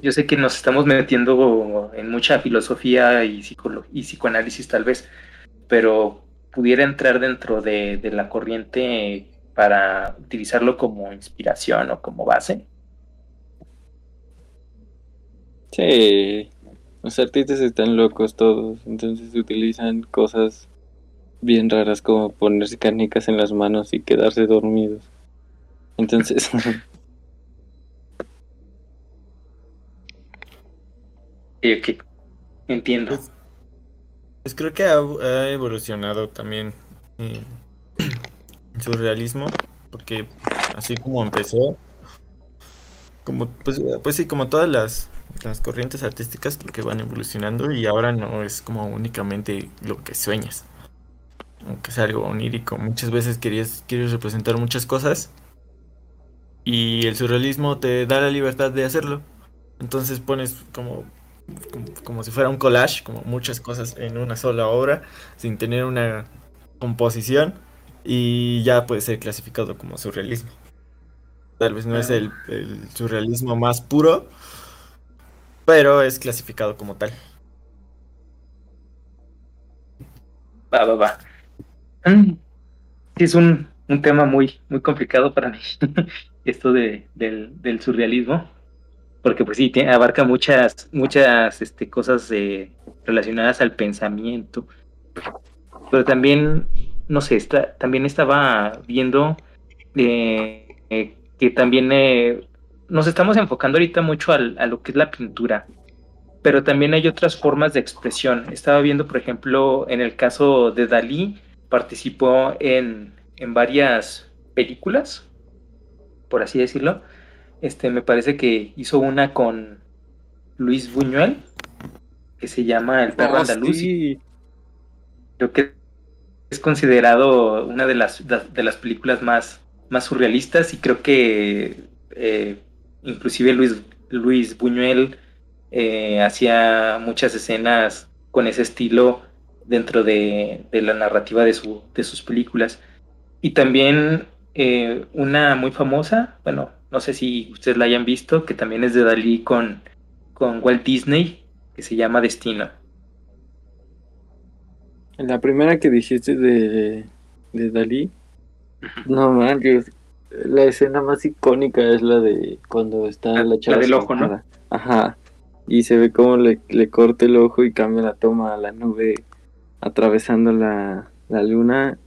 Yo sé que nos estamos metiendo en mucha filosofía y, y psicoanálisis tal vez, pero pudiera entrar dentro de, de la corriente para utilizarlo como inspiración o como base. Sí, los artistas están locos todos, entonces utilizan cosas bien raras como ponerse canicas en las manos y quedarse dormidos. Entonces, Sí, ok. Entiendo. Pues, pues creo que ha, evolucionado también eh, el surrealismo, porque así como empezó, como pues, pues sí, como todas las, las corrientes artísticas que van evolucionando y ahora no es como únicamente lo que sueñas, aunque es algo onírico. Muchas veces querías, quieres representar muchas cosas y el surrealismo te da la libertad de hacerlo. Entonces pones como como, como si fuera un collage, como muchas cosas en una sola obra, sin tener una composición, y ya puede ser clasificado como surrealismo. Tal vez no es el, el surrealismo más puro, pero es clasificado como tal. Va, va, va. Sí, es un, un tema muy, muy complicado para mí, esto de, del, del surrealismo, porque pues sí, abarca muchas, muchas este, cosas eh, relacionadas al pensamiento, pero también, no sé, está, también estaba viendo eh, que también eh, nos estamos enfocando ahorita mucho al- a lo que es la pintura, pero también hay otras formas de expresión. Estaba viendo, por ejemplo, en el caso de Dalí, participó en, en varias películas, por así decirlo. Este, me parece que hizo una con Luis Buñuel, que se llama El perro Oh, andaluz. sí. Creo que es considerado una de las, de las películas más, más surrealistas y creo que eh, inclusive Luis, Luis Buñuel eh, hacía muchas escenas con ese estilo dentro de, de la narrativa de, su, de sus películas. Y también eh, una muy famosa, bueno, no sé si ustedes la hayan visto, que también es de Dalí con, con Walt Disney, que se llama Destino. La primera que dijiste de, de Dalí, no manches, la escena más icónica es la de cuando está La- la chava la del ojo, ¿no? Ajá. Y se ve cómo le, le corta el ojo y cambia la toma a la nube atravesando la, la luna.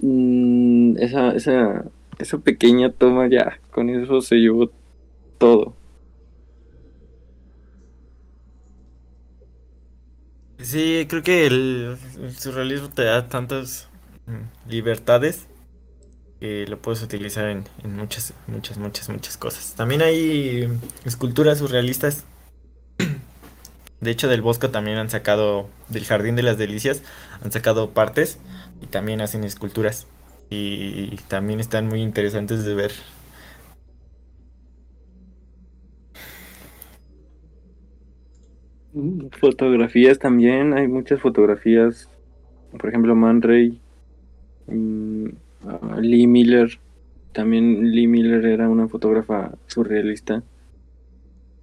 Mm, esa, esa, esa pequeña toma ya, con eso se llevó todo. Sí, creo que el, surrealismo te da tantas mm, libertades que lo puedes utilizar en, en muchas, muchas, muchas, muchas cosas. También hay esculturas surrealistas. De hecho, del Bosco también han sacado, del Jardín de las Delicias, han sacado partes y también hacen esculturas. Y también están muy interesantes de ver. Fotografías también, hay muchas fotografías, por ejemplo, Man Ray, mm, Lee Miller, también Lee Miller era una fotógrafa surrealista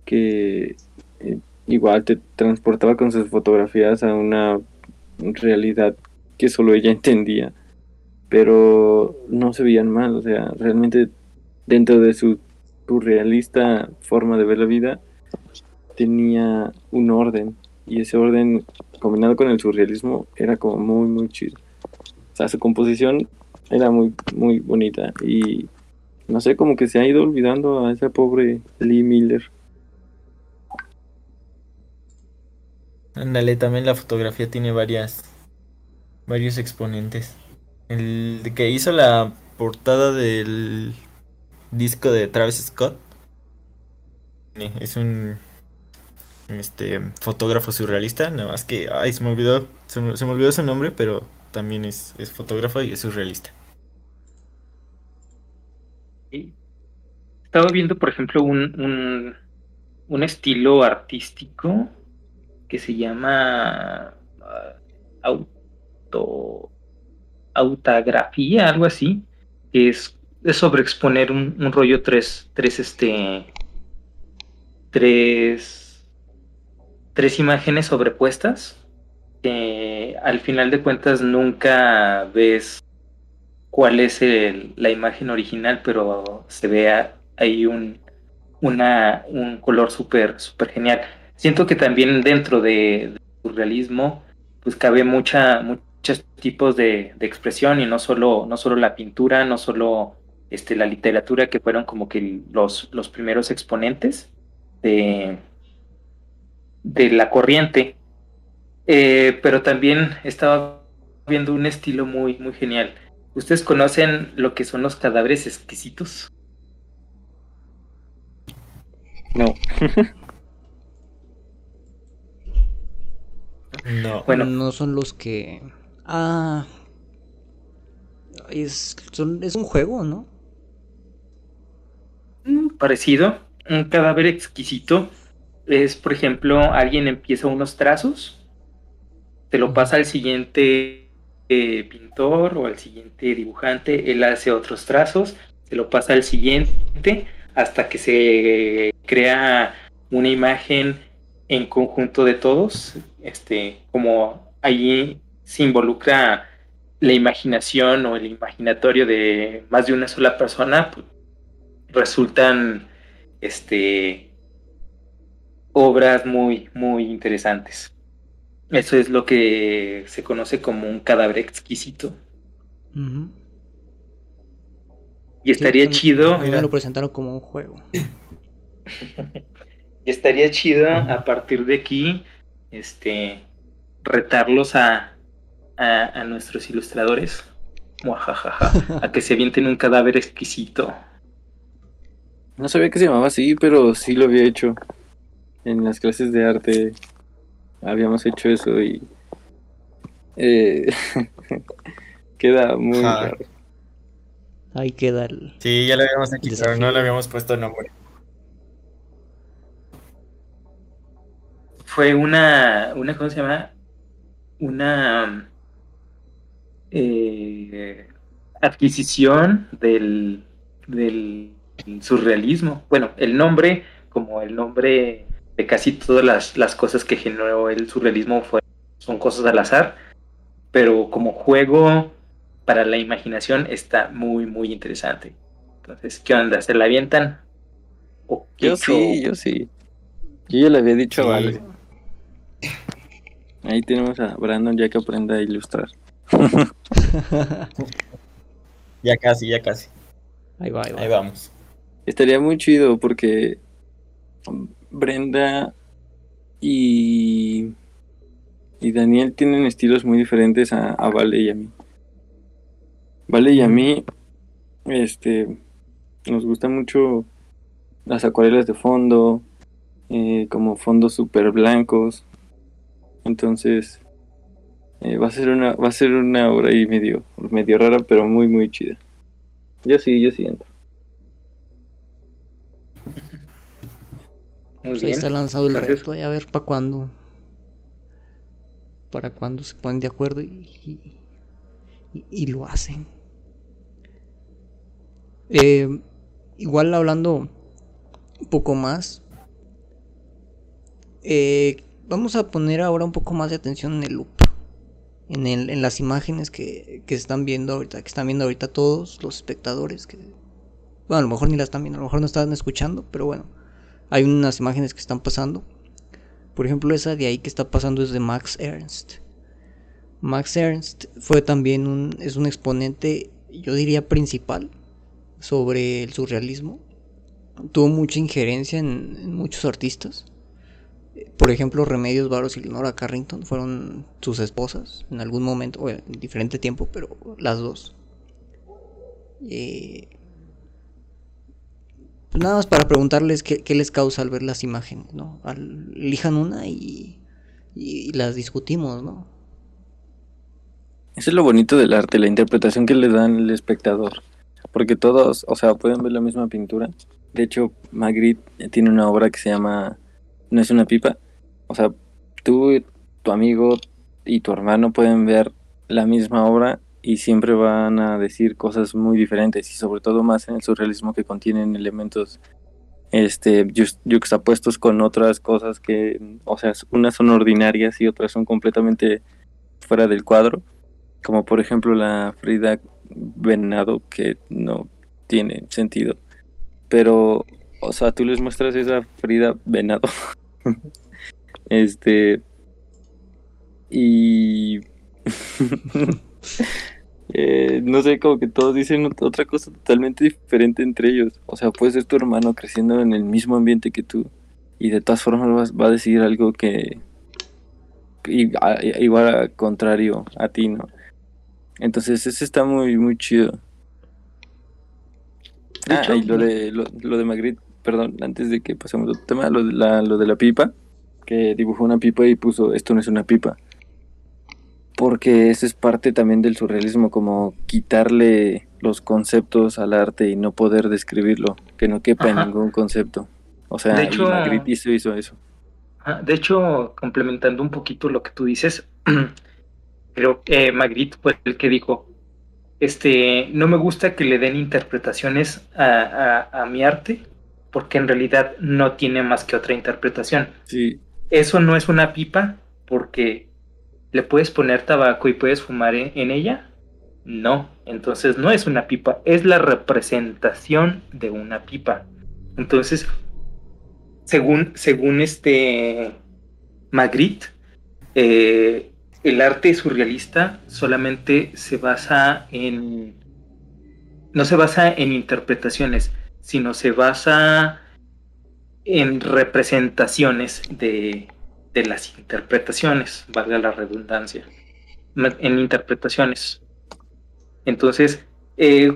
que eh, igual te transportaba con sus fotografías a una realidad que solo ella entendía, pero no se veían mal, o sea, realmente dentro de su surrealista forma de ver la vida, tenía un orden y ese orden combinado con el surrealismo era como muy muy chido. O sea, su composición era muy muy bonita y no sé, como que se ha ido olvidando a esa pobre Lee Miller. Ándale, también la fotografía tiene varias, varios exponentes. El que hizo la portada del disco de Travis Scott es un este fotógrafo surrealista, nada más que, ay, se me olvidó, se se me olvidó su nombre, pero también es, es fotógrafo y es surrealista. Estaba viendo, por ejemplo, un, un, un estilo artístico que se llama ah, auto, autografía, algo así, que es, es sobre exponer un, un rollo tres, tres, este, tres, tres imágenes sobrepuestas que al final de cuentas nunca ves cuál es la imagen original, pero se ve ahí un, una, un color súper super genial. Siento que también dentro de, surrealismo pues cabe mucha, muchos tipos de, expresión y no solo, no solo la pintura, no solo este, la literatura, que fueron como que los, los primeros exponentes de, de la corriente. Eh, pero también estaba viendo un estilo muy, muy genial. ¿Ustedes conocen lo que son los cadáveres exquisitos? No. no. Bueno. No son los que. Ah. Es, es un juego, ¿no? Parecido. Un cadáver exquisito es, por ejemplo, alguien empieza unos trazos, te lo pasa al siguiente eh, pintor o al siguiente dibujante, él hace otros trazos, se lo pasa al siguiente hasta que se crea una imagen en conjunto de todos, este, como allí se involucra la imaginación o el imaginatorio de más de una sola persona, pues, resultan este, obras muy, muy interesantes. Eso es lo que se conoce como un cadáver exquisito. Y estaría chido. A mí me lo presentaron como un juego. y estaría chido a partir de aquí, este, retarlos a, a, nuestros ilustradores. a que se avienten un cadáver exquisito. No sabía que se llamaba así, pero sí lo había hecho. En las clases de arte habíamos hecho eso y eh, queda muy raro. Ahí queda el... Sí, ya lo habíamos hecho, pero no le habíamos puesto nombre. Fue una, una ¿cómo se llama? Una eh, adquisición del, del surrealismo. Bueno, el nombre, como el nombre de casi todas las, las cosas que generó el surrealismo fue, son cosas al azar, pero como juego para la imaginación está muy, muy interesante. Entonces, ¿qué onda? ¿Se la avientan? yo sí, yo sí. Yo ya le había dicho vale. Ahí tenemos a Brandon ya que aprenda a ilustrar. ya casi, ya casi. Ahí va, ahí, ahí vamos. Estaría muy chido porque Brenda y, y Daniel tienen estilos muy diferentes a, Vale y a mí. Vale y a mí, este, nos gustan mucho las acuarelas de fondo, eh, como fondos súper blancos. Entonces, eh, va a ser una, va a ser una obra ahí medio, medio rara, pero muy, muy chida. Yo sí, yo siento. Pues ahí está lanzado el reto, a ver para cuándo. Para cuándo se ponen de acuerdo y, y, lo hacen. Eh, igual hablando un poco más. Eh, vamos a poner ahora un poco más de atención en el loop. En, el, las imágenes que, que están viendo ahorita, que están viendo ahorita todos los espectadores que bueno, a lo mejor ni las están viendo, a lo mejor no están escuchando, pero bueno hay unas imágenes que están pasando. Por ejemplo, esa de ahí que está pasando es de Max Ernst. Max Ernst fue también un, es un exponente, yo diría principal, sobre el surrealismo. Tuvo mucha injerencia en, muchos artistas. Por ejemplo, Remedios Varos y Leonora Carrington fueron sus esposas en algún momento, o en diferente tiempo, pero las dos. Eh, pues nada más para preguntarles qué, les causa al ver las imágenes, ¿no? elijan una y, las discutimos, ¿no? Eso es lo bonito del arte, la interpretación que le dan el espectador. Porque todos, o sea, pueden ver la misma pintura. De hecho, Magritte tiene una obra que se llama No es una pipa. O sea, tú, tu amigo y tu hermano pueden ver la misma obra y siempre van a decir cosas muy diferentes y sobre todo más en el surrealismo que contienen elementos este, yuxtapuestos con otras cosas que, o sea, unas son ordinarias y otras son completamente fuera del cuadro, como por ejemplo la Frida Venado, que no tiene sentido, pero, o sea, tú les muestras esa Frida Venado, este, y... Eh, no sé, como que todos dicen otra cosa totalmente diferente entre ellos. O sea, puede ser tu hermano creciendo en el mismo ambiente que tú y de todas formas va a decir algo que igual contrario a ti, ¿no? Entonces ese está muy, muy chido. ah, y lo de, lo, de Magritte, perdón, antes de que pasemos otro tema, lo de, la, lo de la pipa, que dibujó una pipa y puso, esto no es una pipa porque eso es parte también del surrealismo, como quitarle los conceptos al arte y no poder describirlo, que no quepa en ningún concepto. O sea, de hecho, Magritte hizo, hizo eso. De hecho, complementando un poquito lo que tú dices, creo que Magritte fue el que dijo, este, no me gusta que le den interpretaciones a, a, mi arte, porque en realidad no tiene más que otra interpretación. Sí. Eso no es una pipa, porque ¿Le puedes poner tabaco y puedes fumar en, ella? No, entonces no es una pipa, es la representación de una pipa. Entonces, según, según este Magritte, eh, el arte surrealista solamente se basa en. no se basa en interpretaciones, sino se basa en representaciones de, de las interpretaciones, valga la redundancia, en interpretaciones. Entonces, eh,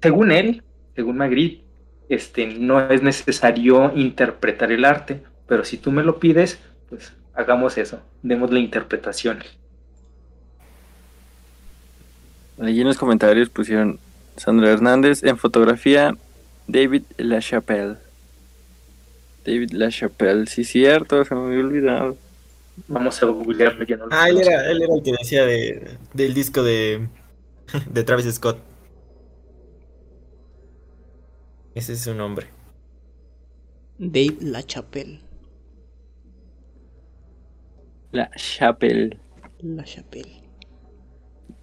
según él, según Magritte, este, no es necesario interpretar el arte, pero si tú me lo pides, pues hagamos eso, demos la interpretación. Allí en los comentarios pusieron Sandra Hernández en fotografía, David LaChapelle. David LaChapelle, sí, cierto, se me había olvidado. Vamos a googlearlo ya no Ah, él era, él era el que decía de, del disco de, de Travis Scott. Ese es su nombre. Dave LaChapelle. La Chapelle. La Chapelle.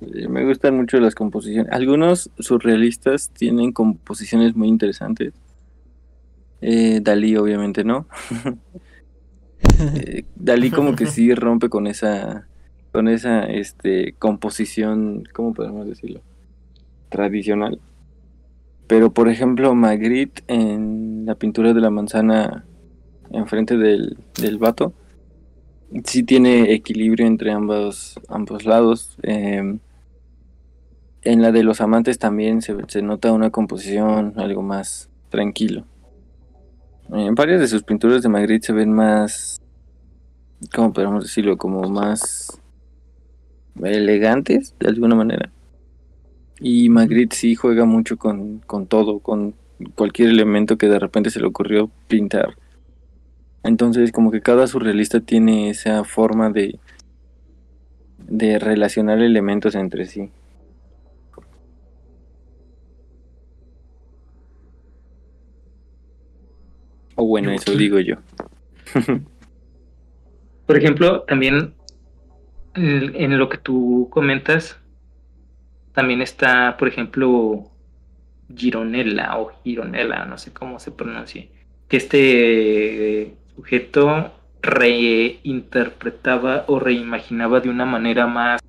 Eh, me gustan mucho las composiciones. Algunos surrealistas tienen composiciones muy interesantes. Eh, Dalí obviamente no. eh, Dalí como que sí rompe con esa con esa este composición, ¿cómo podemos decirlo? tradicional. Pero por ejemplo, Magritte en la pintura de la manzana enfrente del, del vato sí tiene equilibrio entre ambos ambos lados. Em, en la de los amantes también se, nota una composición algo más tranquilo. En varias de sus pinturas de Magritte se ven más, ¿cómo podemos decirlo? Como más elegantes, de alguna manera. Y Magritte sí juega mucho con, con todo, con cualquier elemento que de repente se le ocurrió pintar. Entonces, como que cada surrealista tiene esa forma de, de relacionar elementos entre sí. O bueno, eso digo yo. Por ejemplo, también en lo que tú comentas, también está, por ejemplo, Gironella o Gironella, no sé cómo se pronuncia, que este sujeto reinterpretaba o reimaginaba de una manera más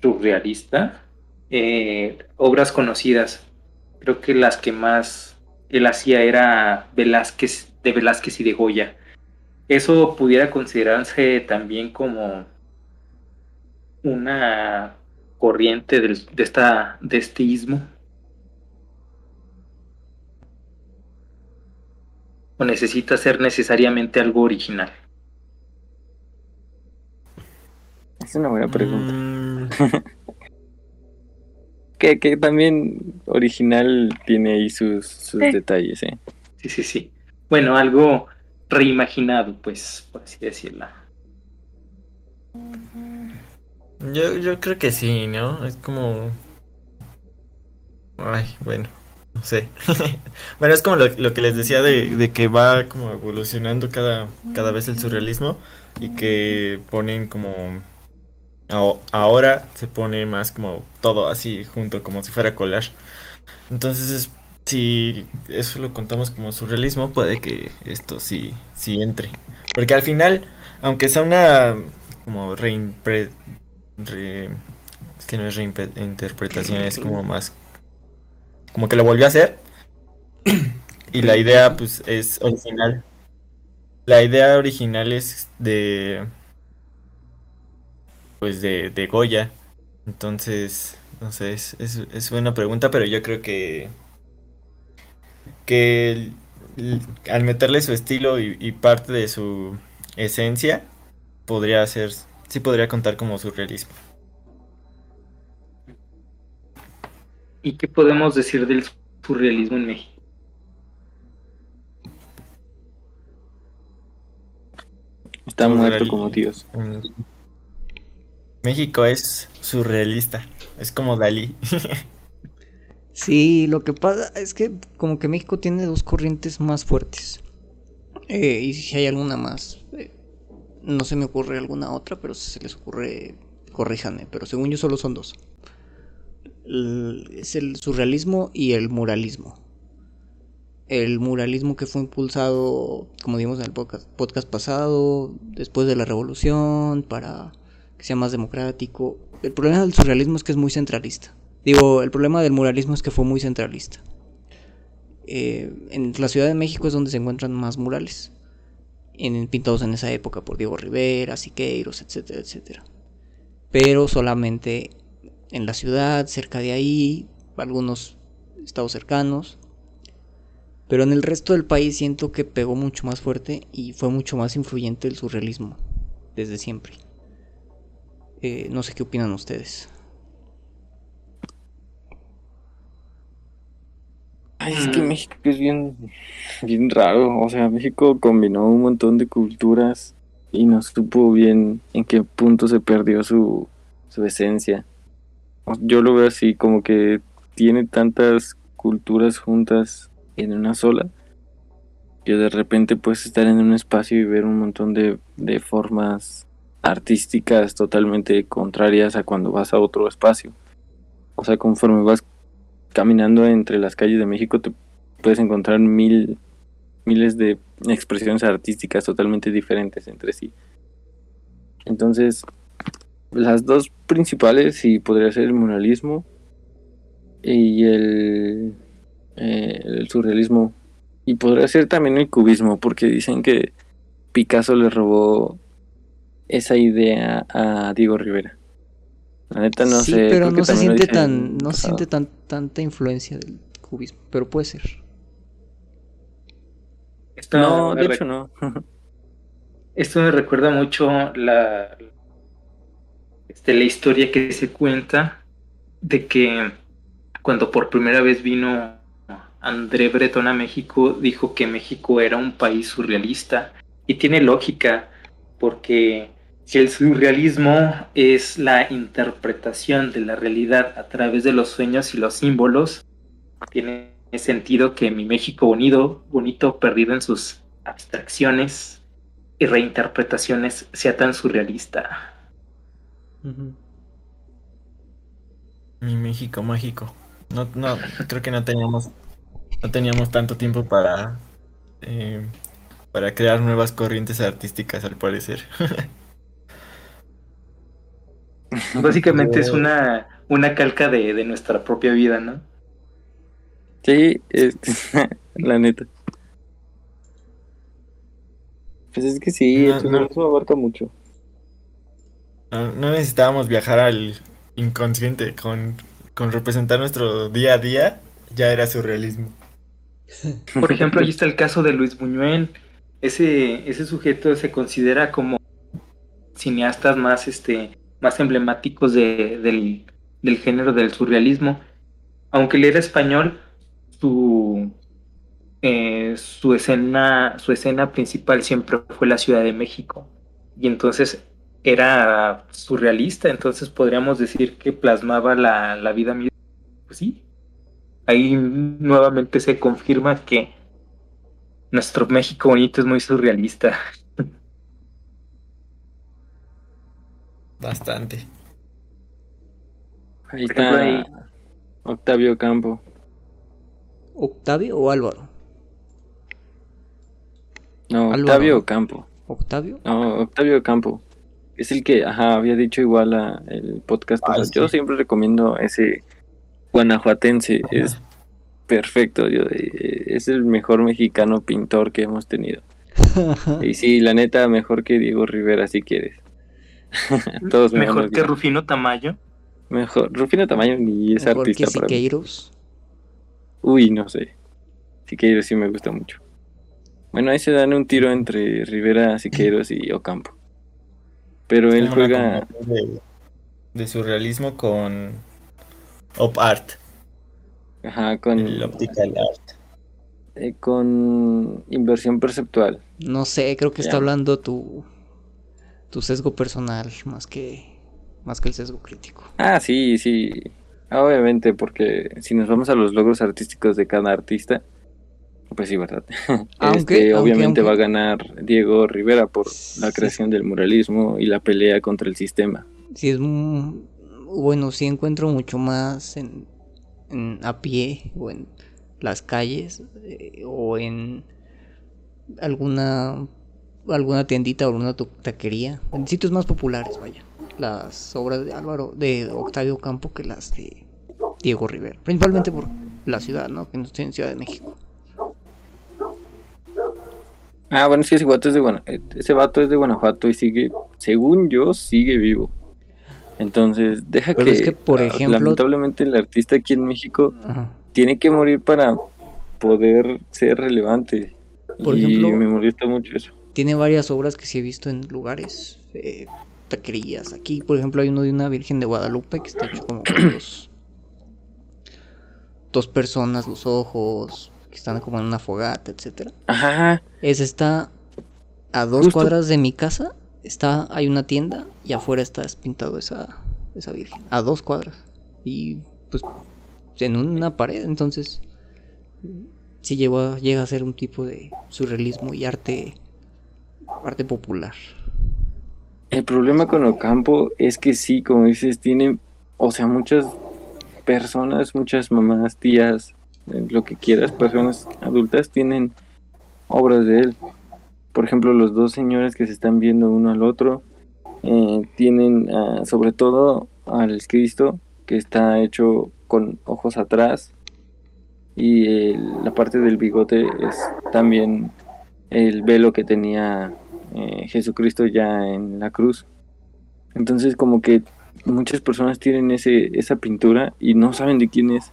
surrealista eh, obras conocidas. Creo que las que más él hacía era Velázquez, de Velázquez y de Goya. Eso pudiera considerarse también como una corriente de, esta, de este ismo. ¿O necesita ser necesariamente algo original? Es una buena pregunta. Mm. Que, que también original tiene ahí sus, sus detalles, ¿eh? Sí, sí, sí. Bueno, algo reimaginado, pues, por así decirlo. Yo, yo creo que sí, ¿no? Es como... Ay, bueno. no sé. bueno, es como lo, que les decía de, que va como evolucionando cada, cada vez el surrealismo y que ponen como... Ahora se pone más como todo así junto, como si fuera collage. Entonces, si eso lo contamos como surrealismo, puede que esto sí, sí entre. Porque al final, aunque sea una como reimpre, es que no es reinterpretación, es como más como que lo volvió a hacer. y la idea pues es original. La idea original es de pues de, de Goya. Entonces, no sé, es, es, es buena pregunta, pero yo creo que que al meterle su estilo y, parte de su esencia, podría ser, sí podría contar como surrealismo. ¿Y qué podemos decir del surrealismo en México? Está muerto como Dios. México es surrealista, es como Dalí. Sí, lo que pasa es que como que México tiene dos corrientes más fuertes. Eh, y si hay alguna más, eh, no se me ocurre alguna otra, pero si se les ocurre, corríjanme. Pero según yo solo son dos. es el surrealismo y el muralismo. El muralismo que fue impulsado, como dimos en el podcast pasado, después de la revolución, para que sea más democrático. El problema del surrealismo es que es muy centralista. Digo, el problema del muralismo es que fue muy centralista. Eh, en la Ciudad de México es donde se encuentran más murales. Pintados en esa época por Diego Rivera, Siqueiros, etcétera, etcétera. Pero solamente en la ciudad, cerca de ahí, algunos estados cercanos. Pero en el resto del país siento que pegó mucho más fuerte y fue mucho más influyente el surrealismo desde siempre. Eh, no sé qué opinan ustedes. es que México es bien, bien raro. O sea, México combinó un montón de culturas y no supo bien en qué punto se perdió su, su esencia. Yo lo veo así, como que tiene tantas culturas juntas en una sola, que de repente puedes estar en un espacio y ver un montón de, de formas artísticas totalmente contrarias a cuando vas a otro espacio. O sea, conforme vas caminando entre las calles de México te puedes encontrar mil, miles de expresiones artísticas totalmente diferentes entre sí. Entonces, las dos principales, y podría ser el muralismo y el, eh, el surrealismo, y podría ser también el cubismo, porque dicen que Picasso le robó esa idea a Diego Rivera. La neta no sí, sé. Pero no se siente tan, no se siente tan, tanta influencia del cubismo, pero puede ser. Esto no, de hecho no. Esto me recuerda mucho la, este, la historia que se cuenta de que cuando por primera vez vino André Breton a México, dijo que México era un país surrealista. Y tiene lógica, porque si el surrealismo es la interpretación de la realidad a través de los sueños y los símbolos, tiene sentido que mi México bonito, bonito perdido en sus abstracciones y reinterpretaciones, sea tan surrealista. Mi México mágico. No, no, creo que no teníamos, no teníamos tanto tiempo para, eh, para crear nuevas corrientes artísticas, al parecer. Básicamente es una, una calca de, nuestra propia vida, ¿no? Sí, la neta. Pues es que sí, no, no, abarca mucho. No, necesitábamos viajar al inconsciente, con, con representar nuestro día a día, ya era surrealismo. Por ejemplo, ahí está el caso de Luis Buñuel. Ese, ese sujeto se considera como cineastas más este más emblemáticos de, del, del, género del surrealismo. Aunque él era español, su, eh, su, escena, su escena principal siempre fue la Ciudad de México. Y entonces era surrealista, entonces podríamos decir que plasmaba la, la vida misma. Pues sí, ahí nuevamente se confirma que nuestro México bonito es muy surrealista. Bastante. Ahí está Octavio Campo. ¿Octavio o Álvaro? No, Álvaro. Octavio Campo. ¿Octavio? No, Octavio Campo. Es el que, ajá, había dicho igual a el podcast. Ah, sí. Yo siempre recomiendo ese guanajuatense. Es perfecto. Yo, eh, es el mejor mexicano pintor que hemos tenido. Y sí, la neta, mejor que Diego Rivera si quieres. Todos me Mejor que. Rufino Tamayo. Mejor. Rufino Tamayo ni es Mejor artista que para mí. Siqueiros. Uy, no sé. Siqueiros sí me gusta mucho. Bueno, ahí se dan un tiro entre Rivera, Siqueiros y Ocampo. Pero él juega. de, de surrealismo con op art, Ajá, con, el optical art. eh, con inversión perceptual. No sé, creo que está hablando tu, tu sesgo personal más que, más que el sesgo crítico. Ah, sí, sí. Obviamente, porque si nos vamos a los logros artísticos de cada artista, pues sí, ¿verdad? Aunque- Este, aunque- obviamente va a ganar Diego Rivera por la Sí. creación del muralismo y la pelea contra el sistema. Sí, es bueno, sí encuentro mucho más en, en a pie o en las calles eh, o en alguna alguna tiendita o alguna taquería, en sitios más populares, vaya. Las obras de Álvaro de Octavio Campo que las de Diego Rivera, principalmente por la ciudad, ¿no? Que no estoy en Ciudad de México. Ah, bueno, ese vato es de Guana- eh, ese vato es de Guanajuato y sigue, según yo, sigue vivo. Entonces, deja Pero que, es que, por ejemplo- lamentablemente el artista aquí en México Ajá. tiene que morir para poder ser relevante. Por y ejemplo- me molesta mucho eso. Tiene varias obras que sí he visto en lugares, eh, taquerías. Aquí, por ejemplo, hay uno de una Virgen de Guadalupe que está hecho como con dos, dos personas, los ojos, que están como en una fogata, etcétera. Ajá, Ese está a dos Justo- cuadras de mi casa. Está, hay una tienda y afuera está pintado esa, esa Virgen. A dos cuadras. Y pues en una pared, entonces sí llegó a- llega a ser un tipo de surrealismo y arte arte popular. El problema con Ocampo es que sí, como dices, tiene, o sea, muchas personas, muchas mamás, tías, eh, lo que quieras, personas adultas tienen obras de él. Por ejemplo, los dos señores que se están viendo uno al otro eh, tienen ah, sobre todo al Cristo que está hecho con ojos atrás y la parte del bigote es también el velo que tenía eh, Jesucristo ya en la cruz. Entonces como que muchas personas tienen ese, esa pintura y no saben de quién es.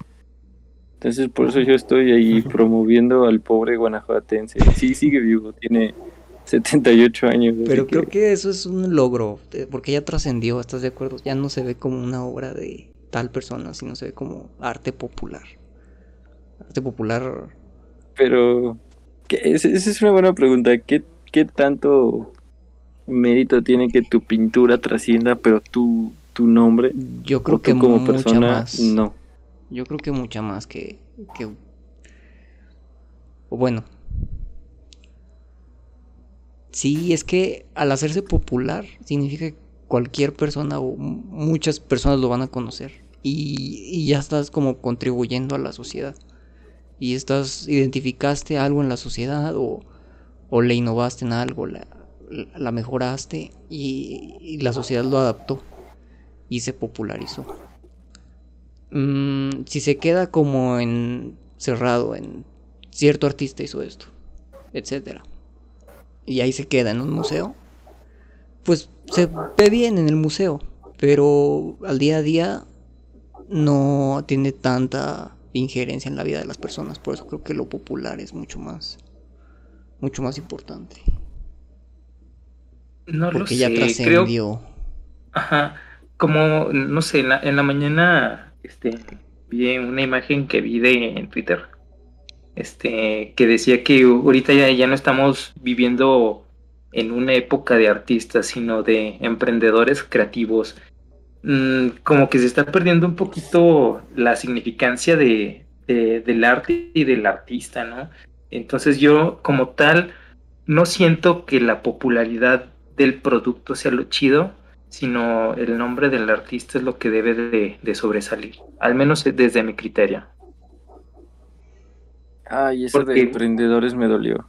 Entonces por eso yo estoy ahí promoviendo al pobre guanajuatense. Sí, sigue vivo, tiene 78 años. Pero creo que- que eso es un logro, eh, porque ya trascendió, ¿estás de acuerdo? Ya no se ve como una obra de tal persona, sino se ve como arte popular. Arte popular Pero ¿qué- esa es una buena pregunta. ¿Qué, ¿Qué tanto mérito tiene que tu pintura trascienda, pero tu, tu nombre, Yo creo que como mucha persona, más. no? Yo creo que mucha más que, que... O bueno. Sí, es que al hacerse popular significa que cualquier persona o muchas personas lo van a conocer. Y, y ya estás como contribuyendo a la sociedad. Y estás, identificaste algo en la sociedad o, o le innovaste en algo, la, mejoraste y, y la sociedad lo adaptó y se popularizó. Mm, si se queda como en cerrado en cierto artista hizo esto, etcétera, y ahí se queda en un museo, pues se ve bien en el museo, pero al día a día no tiene tanta injerencia en la vida de las personas, por eso creo que lo popular es mucho más, mucho más importante, No lo porque ya sé, creo, trascendió. ajá, como, no sé, en la, en la mañana, este, vi una imagen que vi de en Twitter, este, que decía que ahorita ya, ya no estamos viviendo en una época de artistas, sino de emprendedores creativos. Mm, como que se está perdiendo un poquito la significancia de, del arte y del artista, ¿no? Entonces yo como tal no siento que la popularidad del producto sea lo chido, sino el nombre del artista es lo que debe de, sobresalir, al menos desde mi criterio. Ay, eso de emprendedores me dolió.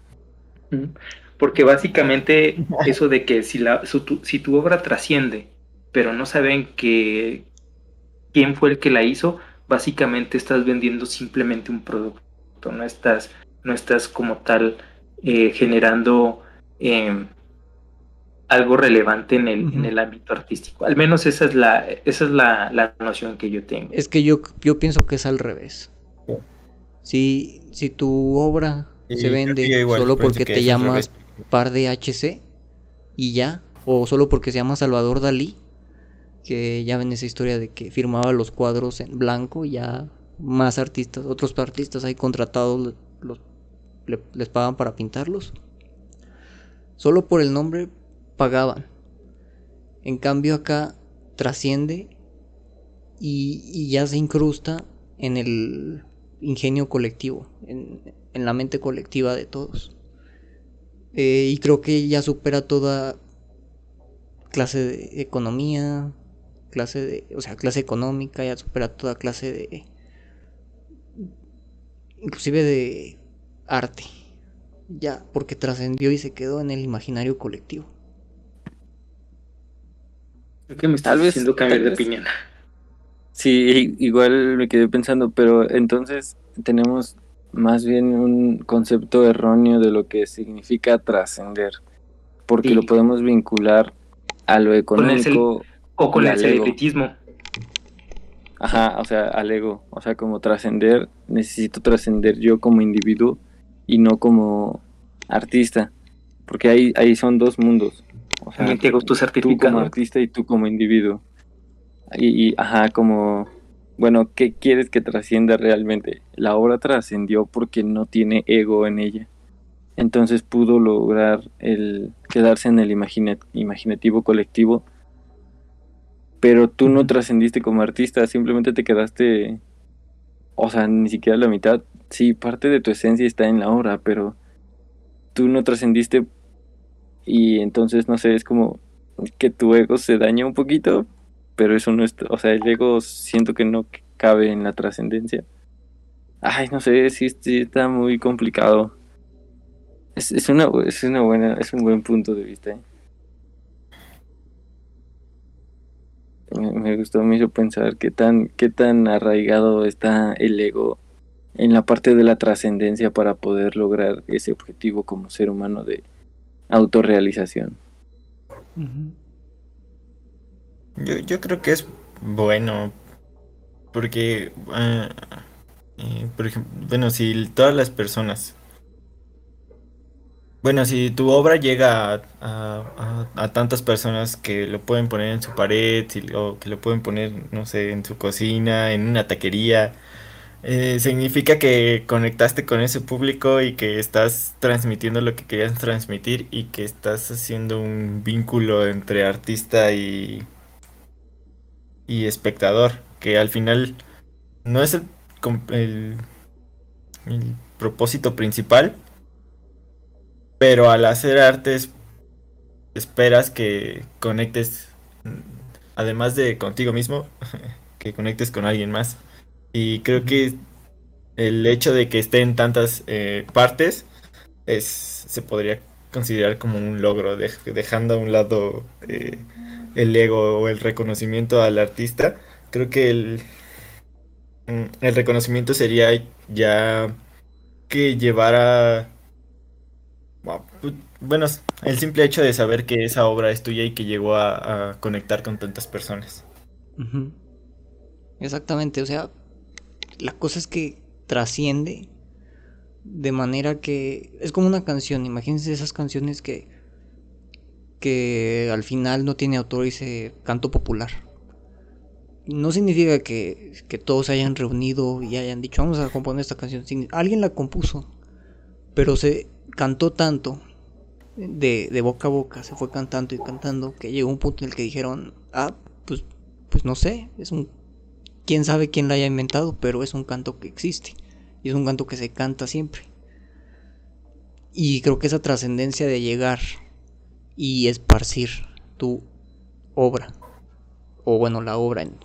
Porque básicamente eso de que si, la, si tu obra trasciende, pero no saben que quién fue el que la hizo, básicamente estás vendiendo simplemente un producto, no estás, no estás como tal eh, generando em, algo relevante en el, en el ámbito artístico. Al menos esa es la, esa es la, noción que yo tengo. Es que yo, yo pienso que es al revés. Si, si tu obra se vende solo porque te llamas par de HC y ya, o solo porque se llama Salvador Dalí, que ya ven esa historia de que firmaba los cuadros en blanco y ya más artistas, otros artistas ahí contratados les pagan para pintarlos. Solo por el nombre pagaban. En cambio acá trasciende y, ya se incrusta en el ingenio colectivo, en, la mente colectiva de todos. Eh, y creo que ya supera toda clase de economía, clase de, o sea, clase económica, ya supera toda clase de, inclusive de arte, ya, porque trascendió y se quedó en el imaginario colectivo. Creo que me está haciendo cambiar de opinión. Sí, igual me quedé pensando, pero entonces tenemos más bien un concepto erróneo de lo que significa trascender, porque lo podemos vincular a lo económico o con el celebritismo. Ajá, o sea, al ego. O sea, como trascender, necesito trascender yo como individuo y no como artista. Porque ahí, ahí son dos mundos. O sea, tú como artista y tú como individuo. Y, y, ajá, como, bueno, ¿qué quieres que trascienda realmente? La obra trascendió porque no tiene ego en ella. Entonces pudo lograr el quedarse en el imaginativo colectivo pero tú no trascendiste como artista, simplemente te quedaste, o sea, ni siquiera la mitad. Sí, parte de tu esencia está en la obra, pero tú no trascendiste y entonces, no sé, es como que tu ego se daña un poquito, pero eso no es, o sea, el ego siento que no cabe en la trascendencia. Ay, no sé, sí, está muy complicado. Es, es, una, es una buena, es un buen punto de vista. ¿eh? Me, gustó, me hizo pensar qué tan, qué tan arraigado está el ego en la parte de la trascendencia para poder lograr ese objetivo como ser humano de autorrealización. Yo, yo creo que es bueno, porque, ah, eh, bueno, si todas las personas bueno, si tu obra llega a, tantas personas que lo pueden poner en su pared, o que lo pueden poner, no sé, en su cocina, en una taquería, eh, significa que conectaste con ese público y que estás transmitiendo lo que querías transmitir y que estás haciendo un vínculo entre artista y, y espectador, que al final no es el, propósito principal pero al hacer artes esperas que conectes, además de contigo mismo, que conectes con alguien más. Y creo que el hecho de que esté en tantas eh, partes es, se podría considerar como un logro, dejando a un lado eh, el ego o el reconocimiento al artista. Creo que el, mm, el reconocimiento sería ya que llevara bueno, el simple hecho de saber que esa obra es tuya y que llegó a, conectar con tantas personas. Exactamente, o sea, la cosa es que trasciende de manera que es como una canción, imagínense esas canciones que que al final no tiene autor y se canto popular. No significa que, que todos se hayan reunido y hayan dicho vamos a componer esta canción. Alguien la compuso, pero se cantó tanto de, de, boca a boca, se fue cantando y cantando, que llegó un punto en el que dijeron, ah, pues, pues no sé, es un, quién sabe quién la haya inventado, pero es un canto que existe. Y es un canto que se canta siempre. Y creo que esa trascendencia de llegar y esparcir tu obra, o bueno, la obra en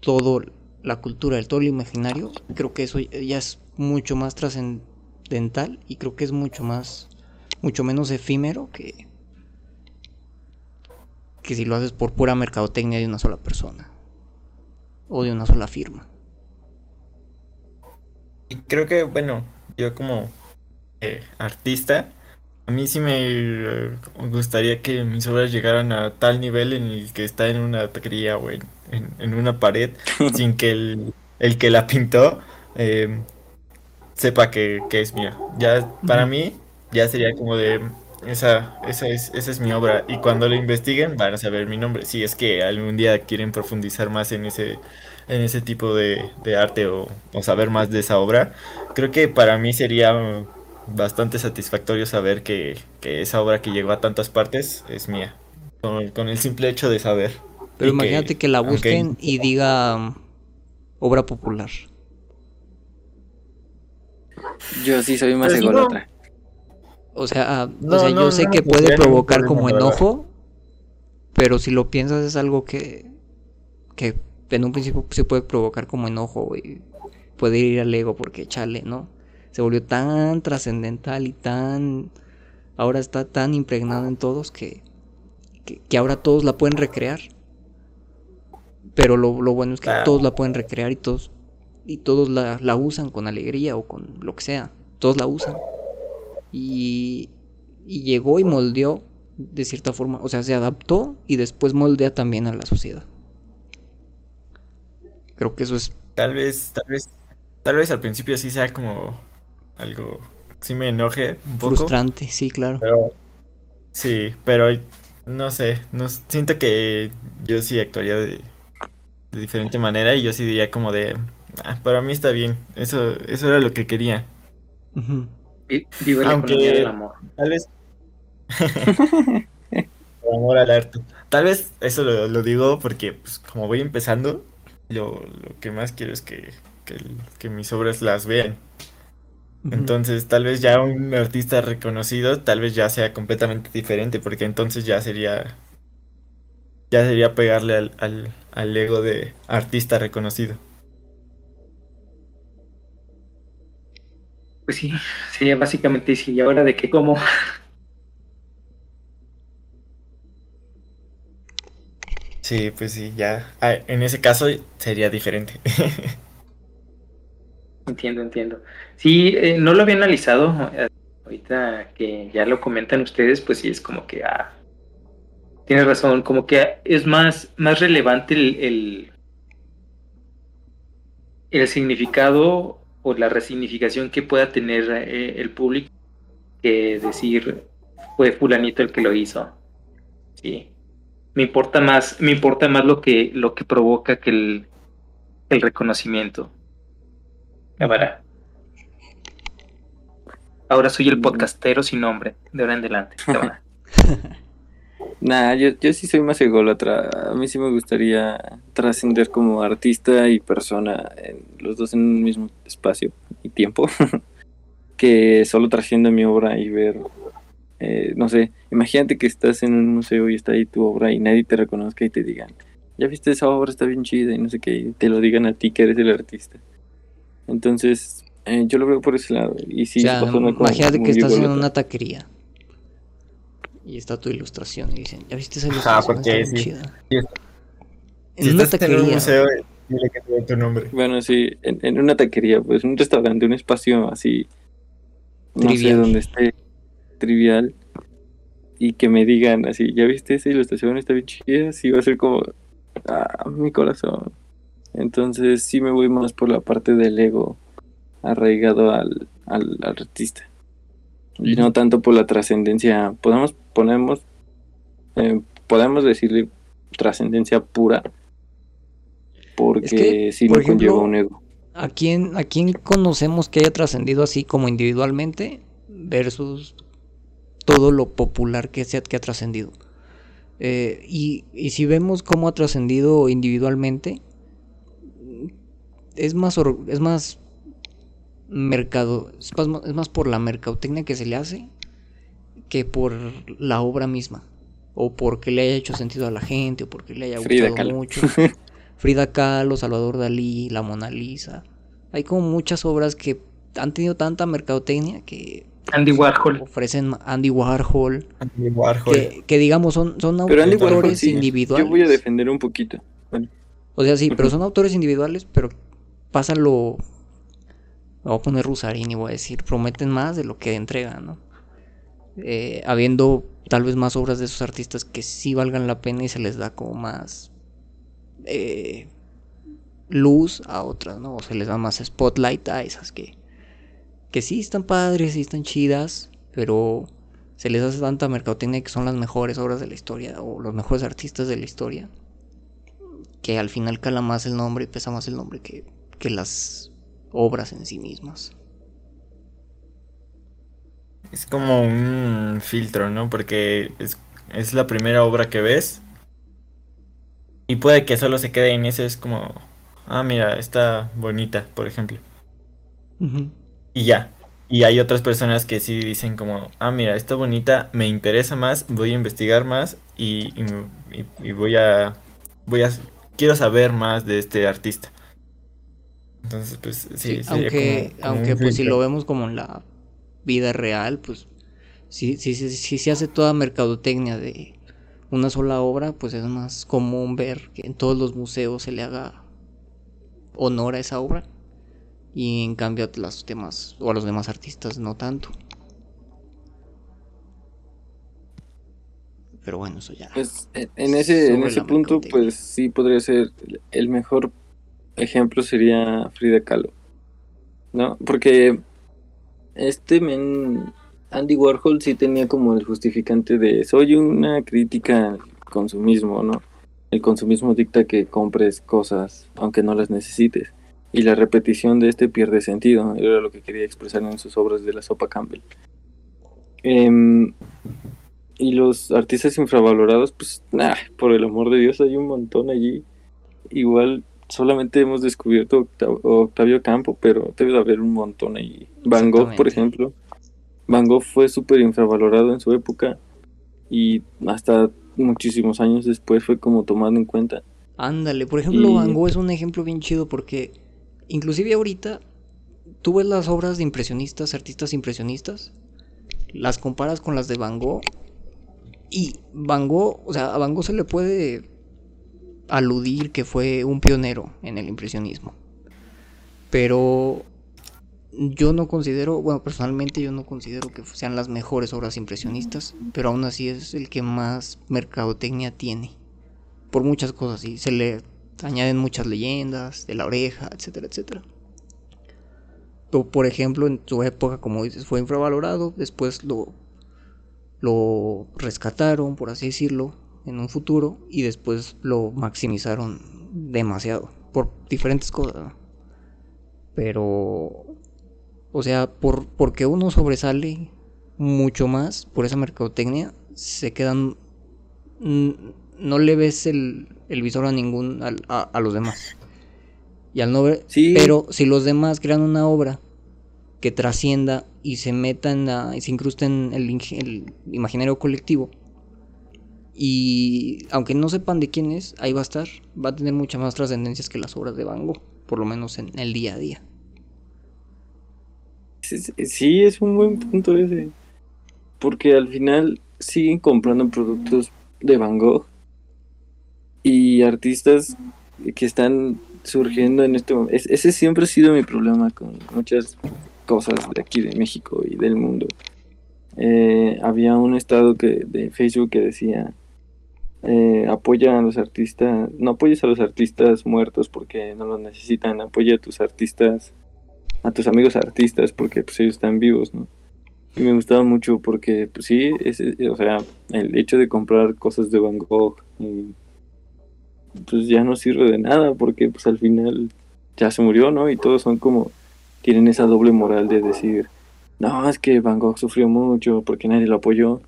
todo la cultura, el todo el imaginario, creo que eso ya es mucho más trascendental y creo que es mucho más, mucho menos efímero que, que si lo haces por pura mercadotecnia de una sola persona o de una sola firma. Y creo que, bueno, yo como eh, artista, a mí sí me eh, gustaría que mis obras llegaran a tal nivel en el que está en una taquería o en, en, una pared, sin que el, el, que la pintó eh, sepa que, que, es mía. Ya para mí ya sería como de esa, esa es, esa es mi obra. Y cuando lo investiguen van a saber mi nombre. Si es que algún día quieren profundizar más en ese, en ese tipo de, arte o, saber más de esa obra, creo que para mí sería bastante satisfactorio saber que, esa obra que llegó a tantas partes es mía. Con, el simple hecho de saber. Pero imagínate que, la busquen y diga um, obra popular. Yo sí soy más ególatra. O sea, ah, o sea yo sé que puede provocar como enojo, pero si lo piensas es algo que, que en un principio se puede provocar como enojo y puede ir al ego porque chale, ¿no? Se volvió tan trascendental y tan... Ahora está tan impregnado en todos que, que, ahora todos la pueden recrear. Pero lo, bueno es que todos la pueden recrear y todos, y todos la, la usan con alegría o con lo que sea. Todos la usan y, llegó y moldeó de cierta forma, o sea, se adaptó y después moldea también a la sociedad. Creo que eso es... Tal vez, tal vez, tal vez al principio sí sea como algo, sí me enoje un poco. Frustrante, sí, claro. sí, pero no sé, no, siento que yo sí actuaría de, diferente manera y yo sí diría como de, ah, para mí está bien, eso, eso era lo que quería. Vive la Aunque, del amor. Tal vez. amor al arte. Tal vez eso lo, digo porque, pues, como voy empezando, lo, que más quiero es que, que, mis obras las vean. Entonces, tal vez ya un artista reconocido, tal vez ya sea completamente diferente, porque entonces ya sería. Ya sería pegarle al, al, al ego de artista reconocido. Pues sí, sí, básicamente sí. ¿Y ahora de qué como? Sí, pues sí, ya. Ah, en ese caso sería diferente. entiendo, entiendo. Sí, eh, no lo había analizado. Ahorita que ya lo comentan ustedes, pues sí, es como que, ah, tienes razón, como que es más, más relevante el, el, el significado la resignificación que pueda tener eh, el público que decir fue fulanito el que lo hizo. Sí. Me importa más, me importa más lo que, lo que provoca que el, el reconocimiento. Ahora. Ahora soy el podcastero sin nombre, de ahora en adelante. Nah, yo, yo sí soy más ególatra. A mí sí me gustaría trascender como artista y persona, en, los dos en un mismo espacio y tiempo, que solo trasciendo mi obra y ver, eh, no sé, imagínate que estás en un museo y está ahí tu obra y nadie te reconozca y te digan, ya viste esa obra, está bien chida y no sé qué, y te lo digan a ti que eres el artista. Entonces, eh, yo lo veo por ese lado. Y sí, imagínate que estás en una taquería y está tu ilustración. Y dicen, ¿ya viste esa ilustración? Ah, porque sí. En una taquería. En un museo, dile que te tu nombre. Bueno, sí, en, una taquería, pues un restaurante, un espacio así. No sé, donde esté trivial. Y que me digan así, ¿ya viste esa ilustración? Está bien chida. Sí, va a ser como. Ah, mi corazón. Entonces, sí me voy más por la parte del ego arraigado al, al artista y no tanto por la trascendencia. Podemos ponemos eh, podemos decirle trascendencia pura porque si no conlleva un ego. ¿a quién, ¿A quién conocemos que haya trascendido así como individualmente versus todo lo popular que, sea, que ha trascendido? Eh, y, y, si vemos cómo ha trascendido individualmente, es más, es más mercado, es más, es más por la mercadotecnia que se le hace que por la obra misma. O porque le haya hecho sentido a la gente, o porque le haya gustado mucho. Frida Kahlo, Salvador Dalí, la Mona Lisa. Hay como muchas obras que han tenido tanta mercadotecnia que Andy Warhol. ofrecen Andy Warhol, Andy Warhol. que, que digamos son, son Pero autores Warhol sí, individuales. yo voy a defender un poquito. Bueno, O sea, sí, pero son autores individuales, pero pasa lo... me voy a poner Rusarini, voy a decir, prometen más de lo que entregan, ¿no? Eh, habiendo tal vez más obras de esos artistas que sí valgan la pena y se les da como más eh, luz a otras, ¿no? O se les da más spotlight a esas que, que sí están padres, sí están chidas, pero se les hace tanta mercadotecnia que son las mejores obras de la historia o los mejores artistas de la historia que al final cala más el nombre y pesa más el nombre que, que las obras en sí mismas. Es como un filtro, ¿no? Porque es, es la primera obra que ves. Y puede que solo se quede en eso. Es como, ah, mira, está bonita, por ejemplo. Y ya. Y hay otras personas que sí dicen como, ah, mira, está bonita, me interesa más, voy a investigar más y, y, y- y voy a, voy a, quiero saber más de este artista. Entonces, pues sí, Sí, sería aunque, como- como aunque un pues si lo vemos como en la vida real, pues si, si, si, si se hace toda mercadotecnia de una sola obra, pues es más común ver que en todos los museos se le haga honor a esa obra. Y en cambio a los demás, o a los demás artistas no tanto. Pero bueno, eso ya. Pues en ese, en ese punto, pues sí podría ser el mejor ejemplo sería Frida Kahlo, ¿no? Porque este men, Andy Warhol sí tenía como el justificante de soy una crítica al consumismo, ¿no? El consumismo dicta que compres cosas aunque no las necesites. Y la repetición de este pierde sentido, era lo que quería expresar en sus obras de la sopa Campbell. Em, y los artistas infravalorados, pues, nah, por el amor de Dios, hay un montón allí. Igual solamente hemos descubierto Octav- Octavio Campo, pero debe de haber un montón allí. Van Gogh, por ejemplo. Van Gogh fue súper infravalorado en su época y hasta muchísimos años después fue como tomado en cuenta. Ándale, por ejemplo, Y- Van Gogh es un ejemplo bien chido porque inclusive ahorita tú ves las obras de impresionistas, artistas impresionistas, las comparas con las de Van Gogh y Van Gogh, o sea, a Van Gogh se le puede aludir que fue un pionero en el impresionismo. Pero yo no considero, bueno, personalmente yo no considero que sean las mejores obras impresionistas, pero aún así es el que más mercadotecnia tiene por muchas cosas y se le añaden muchas leyendas de la oreja, etcétera, etcétera. Por ejemplo, en su época, como dices, fue infravalorado, después lo, lo rescataron, por así decirlo, en un futuro y después lo maximizaron demasiado por diferentes cosas. Pero, o sea, por, porque uno sobresale mucho más por esa mercadotecnia, se quedan no le ves el, el visor a ningún a, a los demás. Y al no ver, Sí. pero si los demás crean una obra que trascienda y se meta en la- y se incruste en el imaginario colectivo y aunque no sepan de quién es, ahí va a estar, va a tener muchas más trascendencias que las obras de Van Gogh, por lo menos en el día a día. Sí, es un buen punto ese. Porque al final siguen comprando productos de Van Gogh y artistas que están surgiendo en este momento. Es- ese siempre ha sido mi problema con muchas cosas de aquí de México y del mundo. Eh, había un estado que de Facebook que decía eh, apoya a los artistas, no apoyes a los artistas muertos porque no los necesitan, apoya a tus artistas a tus amigos artistas porque pues ellos están vivos, ¿no? Y me gustaba mucho porque pues sí, o sea, el hecho de comprar cosas de Van Gogh y, pues ya no sirve de nada porque pues al final ya se murió, ¿no? Y todos son como tienen esa doble moral de decir, no, es que Van Gogh sufrió mucho porque nadie lo apoyó.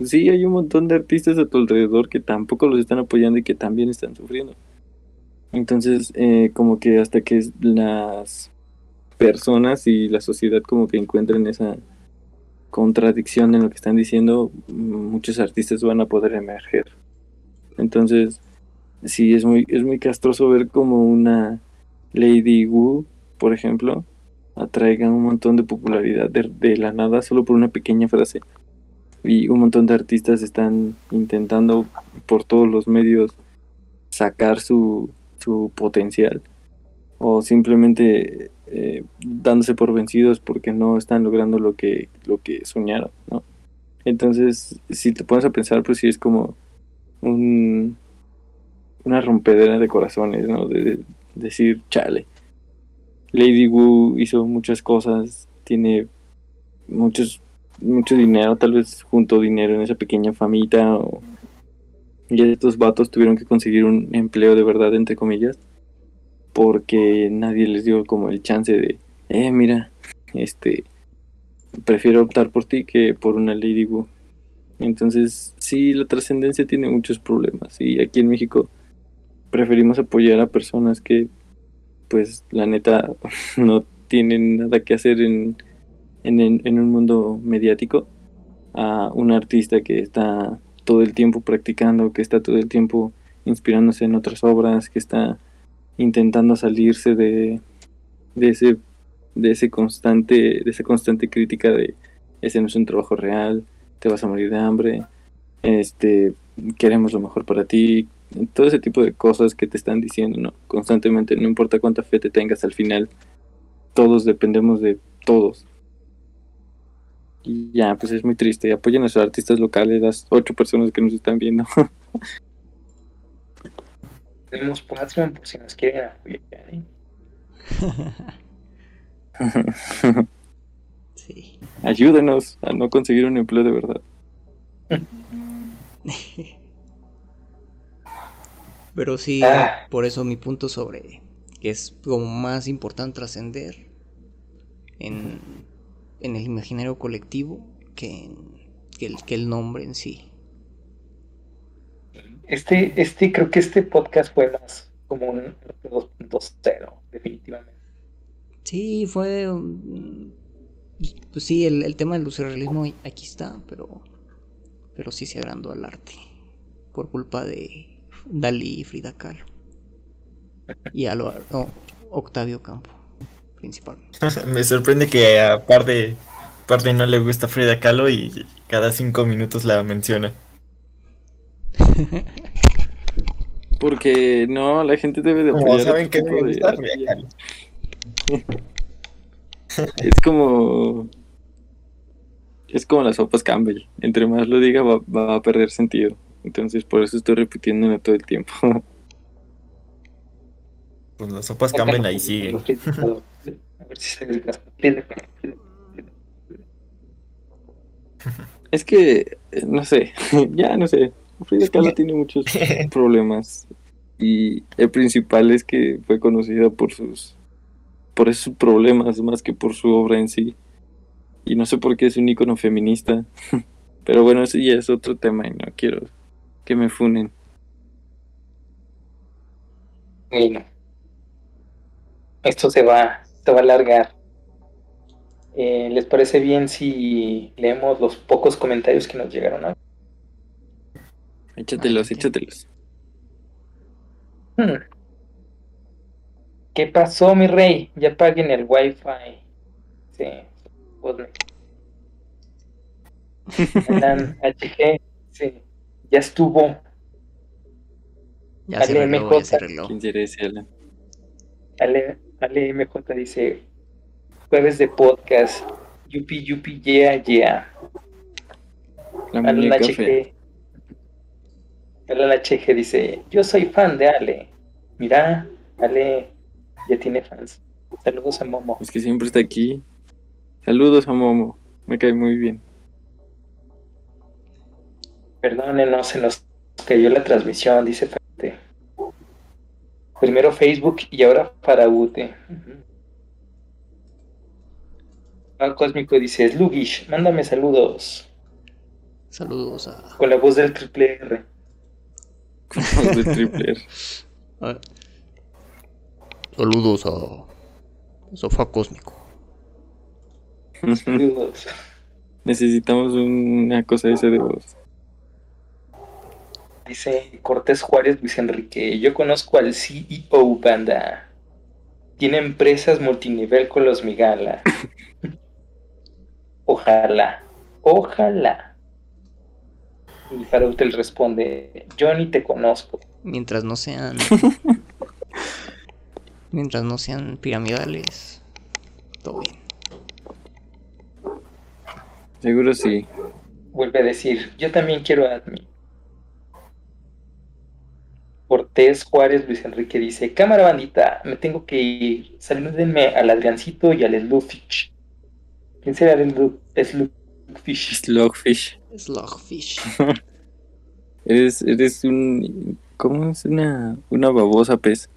Sí, hay un montón de artistas a tu alrededor que tampoco los están apoyando y que también están sufriendo. Entonces, eh, como que hasta que las personas y la sociedad como que encuentren esa contradicción en lo que están diciendo, muchos artistas van a poder emerger. Entonces, sí, es muy, es muy castroso ver como una Lady Wu, por ejemplo, atraiga un montón de popularidad de, la nada solo por una pequeña frase. Y un montón de artistas están intentando por todos los medios sacar su, su potencial o simplemente eh, dándose por vencidos porque no están logrando lo que, lo que soñaron, ¿no? Entonces, si te pones a pensar, pues sí es como un, una rompedera de corazones, ¿no? De, decir, chale. Lady Wu hizo muchas cosas, tiene muchos mucho dinero, tal vez junto dinero en esa pequeña famita o y estos vatos tuvieron que conseguir un empleo de verdad entre comillas porque nadie les dio como el chance de, eh, mira, este, prefiero optar por ti que por una Lady. Entonces, sí, la trascendencia tiene muchos problemas y aquí en México preferimos apoyar a personas que, pues, la neta, no tienen nada que hacer en, en, en un mundo mediático a un artista que está todo el tiempo practicando, que está todo el tiempo inspirándose en otras obras, que está intentando salirse de, de ese de ese constante de esa constante crítica de ese no es un trabajo real te vas a morir de hambre este queremos lo mejor para ti todo ese tipo de cosas que te están diciendo no constantemente no importa cuánta fe te tengas al final todos dependemos de todos y ya pues es muy triste apoyen a los artistas locales las ocho personas que nos están viendo Tenemos Patreon por si nos quieren apoyar. ¿eh? sí. Ayúdenos a no conseguir un empleo de verdad. Pero sí, ah. por eso mi punto sobre que es como más importante trascender en, en, el imaginario colectivo que, que, el, que el nombre en sí. Este, este, creo que este podcast fue más como un 2.0, definitivamente. Sí, fue. Pues sí, el, tema del surrealismo aquí está, pero. Pero sí se agrandó al arte. Por culpa de Dalí y Frida Kahlo. Y a lo, Octavio Campo, principalmente. Me sorprende que aparte, aparte no le gusta Frida Kahlo y cada cinco minutos la menciona. Porque no, la gente debe de apoyar. saben que Es como. Es como las sopas Campbell. Entre más lo diga, va, a perder sentido. Entonces, por eso estoy repitiéndolo todo el tiempo. Pues las sopas Campbell ahí siguen. Es que, no sé, ya no sé. Frida Kahlo tiene muchos problemas y el principal es que fue conocida por sus por esos problemas más que por su obra en sí. Y no sé por qué es un icono feminista. Pero bueno, eso ya es otro tema y no quiero que me funen. Bueno, esto se va, se va a alargar. Eh, ¿Les parece bien si leemos los pocos comentarios que nos llegaron? A... Échatelos, échatelos. Hmm. ¿Qué pasó, mi rey? Ya paguen el wifi. Sí, Alan HG, sí, ya estuvo. Ya se arregló, ya se arregló. ¿Quién quiere decirle? Ale, MJ dice, jueves de podcast, yupi yupi yeah yeah. Alan HG, la Cheje dice, yo soy fan de Ale. Mira, Ale ya tiene fans. Saludos a Momo. Es que siempre está aquí. Saludos a Momo. Me cae muy bien. no se nos cayó la transmisión, dice. Primero Facebook y ahora para UTE. Cósmico dice, Slugish, mándame saludos. Saludos a... Con la voz del triple R. de triple Saludos a Sofá cósmico. Saludos. Necesitamos una cosa de ese de voz. Dice Cortés Juárez Luis Enrique. Yo conozco al CEO Banda. Tiene empresas multinivel con los Migala. Ojalá. Ojalá. Y Farautel responde, yo ni te conozco. Mientras no sean. mientras no sean piramidales. Todo bien. Seguro sí. Vuelve a decir, yo también quiero admin. Cortés Juárez Luis Enrique dice, cámara bandita, me tengo que ir. Salúdenme al Adriancito y al Slufich. ¿Quién será el Slu- Slufich? Slugfish. Slugfish. Eres, eres un. ¿Cómo es? Una, una babosa pez.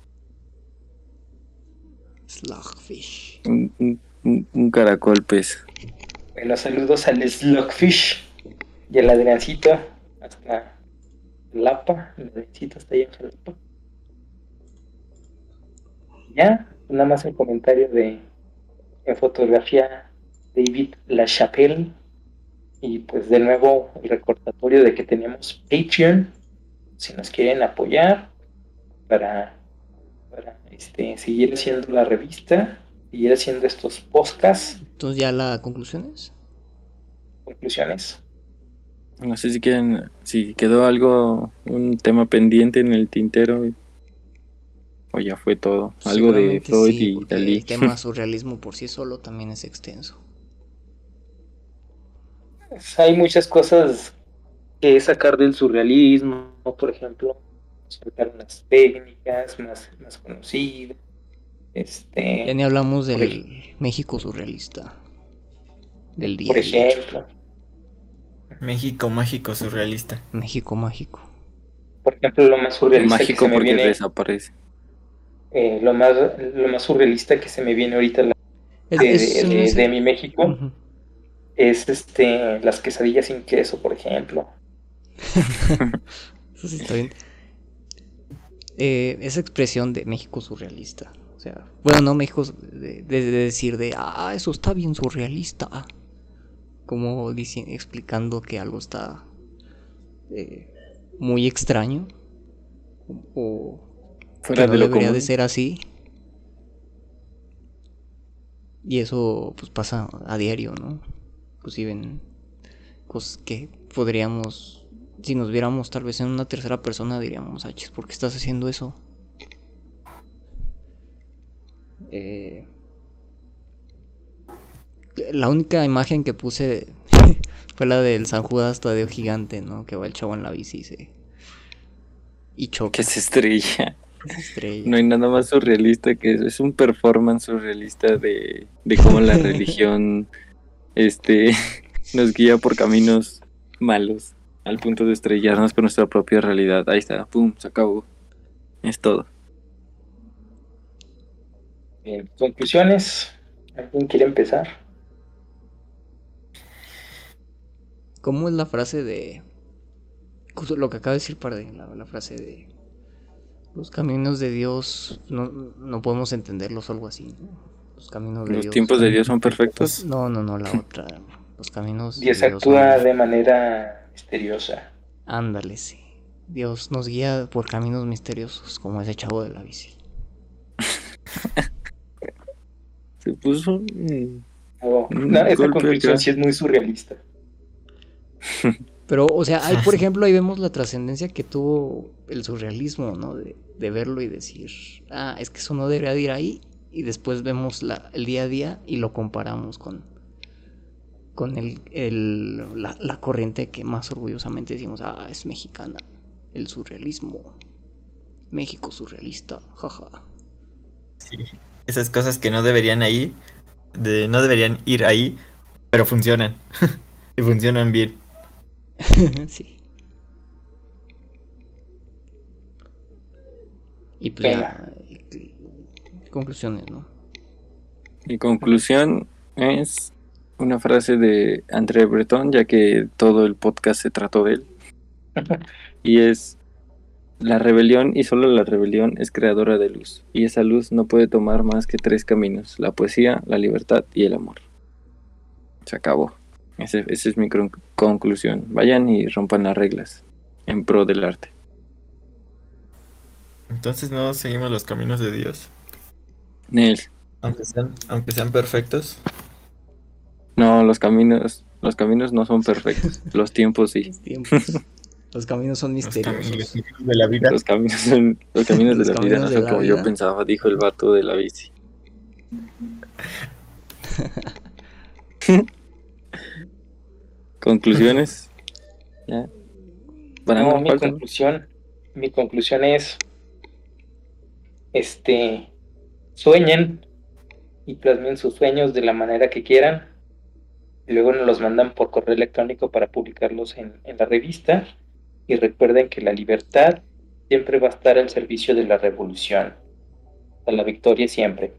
Slugfish. Un, un- un- un caracol pez. Bueno, saludos al Slugfish y al Adriancito hasta Lapa. El Adriancito está allá en Jalapa. Ya, nada más el comentario de en fotografía David LaChapelle. Y pues de nuevo el recordatorio de que tenemos Patreon. Si nos quieren apoyar para, para este, seguir haciendo la revista, seguir haciendo estos podcasts, Entonces ya la conclusión es. conclusiones. No sé si quieren. Si quedó algo. Un tema pendiente en el tintero. O ya fue todo. Algo de Freud sí, y Dalí. El tema surrealismo por sí solo también es extenso. Pues, hay muchas cosas que sacar del surrealismo, por ejemplo, sacar unas técnicas más, más conocidas. Ya Este, ni hablamos del México surrealista. Del día. por día. México mágico surrealista. México mágico. por ejemplo, lo más surrealista que Mágico se me porque viene, desaparece. eh, lo más, lo más surrealista que se me viene ahorita la- Es- de, es- de- me mi México es este las quesadillas sin queso, por ejemplo. Eso sí está bien. Eh, esa expresión de México surrealista. O sea, bueno, no México de, de- de decir de, ah, eso está bien surrealista. Como explicando que algo está eh, muy extraño. O Fuera que no de lo debería común. de ser así. Y eso pues pasa a diario, ¿no? Inclusive en cosas que podríamos, si nos viéramos tal vez en una tercera persona, diríamos, ah, chis, ¿por qué estás haciendo eso? Eh, la única imagen que puse fue la del San Judas Tadeo gigante, ¿no? Que va el chavo en la bici y se... Y choca. Que se estrella. se estrella. No hay nada más surrealista que eso. Es un performance surrealista de, de cómo la religión este, nos guía por caminos malos al punto de estrellarnos con nuestra propia realidad. Ahí está, pum, se acabó. Es todo. Bien, conclusiones. ¿Alguien quiere empezar? ¿Cómo es la frase de... justo Lo que acaba de decir Parde, la, la frase de... Los caminos de Dios no, no podemos entenderlos o algo así. ¿no? Los caminos de Los Dios. tiempos de Dios son perfectos. No, no, no, la otra. Los caminos Dios de Dios actúa son- de manera misteriosa. Ándale, sí. Dios nos guía por caminos misteriosos, como ese chavo de la bici. Se puso. Un no, esa acá. sí es muy surrealista. Pero, o sea, ahí, por ejemplo, ahí vemos la trascendencia que tuvo el surrealismo, ¿no? De, de verlo y decir, ah, es que eso no debería de ir ahí. Y después vemos la, el día a día y lo comparamos con, con el, el- la, la corriente que más orgullosamente decimos, ah, es mexicana. El surrealismo. México surrealista, jaja. Sí. Esas cosas que no deberían ahí, de, no deberían ir ahí, pero funcionan. y funcionan bien. sí. Y pues ya, conclusiones, ¿no? Mi conclusión es una frase de André Breton, ya que todo el podcast se trató de él. Y es, La rebelión y solo la rebelión es creadora de luz, y esa luz no puede tomar más que tres caminos, la poesía, la libertad y el amor. Se acabó. Ese- esa es mi conclusión. Vayan y rompan las reglas en pro del arte. Entonces no seguimos los caminos de Dios. Nel, Aunque sean, aunque sean perfectos. no, los caminos, los caminos no son perfectos, los tiempos sí. Los tiempos. Los caminos son Los misteriosos. caminos de la vida. Los caminos son, los caminos Los de la vida no son como yo pensaba, dijo el vato de la bici. Conclusiones. ¿Ya? Para No, mi conclusión, mi conclusión es, este, sueñen y plasmen sus sueños de la manera que quieran. Y luego nos los mandan por correo electrónico para publicarlos en, en la revista. Y recuerden que la libertad siempre va a estar al servicio de la revolución. Hasta la victoria siempre.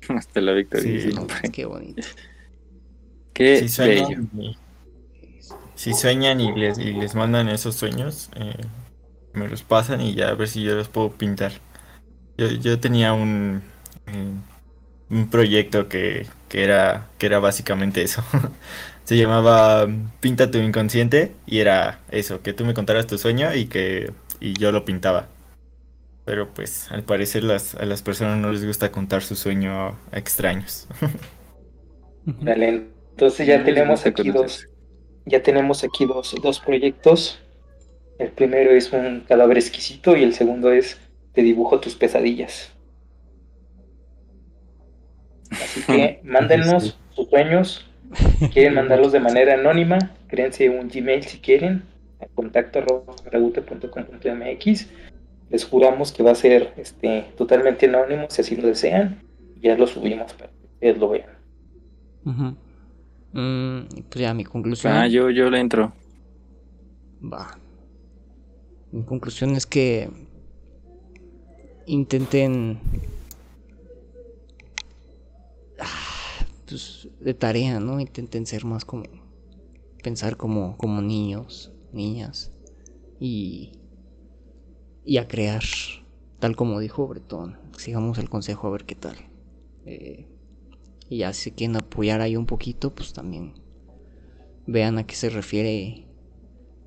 Hasta la victoria. Sí, siempre. Qué bonito. Qué Si bello. sueñan, y, si sueñan y les, y les mandan esos sueños, eh, me los pasan y ya a ver si yo los puedo pintar. Yo, yo tenía un, eh, un proyecto que, que era, que era básicamente eso. Se llamaba mm, Pinta tu inconsciente y era eso, que tú me contaras tu sueño y que y yo lo pintaba. Pero pues al parecer las, a las personas no les gusta contar su sueño a extraños. Ujú. Entonces ya tenemos aquí dos, ya tenemos aquí dos, dos proyectos. El primero es un cadáver exquisito y el segundo es Te dibujo tus pesadillas. Así que mándenos Sí. sus sueños. Si quieren mandarlos de manera anónima, créense un Gmail si quieren, a contacto. Les juramos que va a ser este, totalmente anónimo si así lo desean. Ya lo subimos para que ustedes lo vean. Ujú. Mm, pues ya mi conclusión. Ah, yo, yo le entro. Va. Mi conclusión es que intenten ah, pues, de tarea, ¿no? Intenten ser más como pensar como como niños, niñas y y a crear, tal como dijo Bretón. Sigamos el consejo a ver qué tal. Eh, y ya si quieren apoyar ahí un poquito, pues también vean a qué se refiere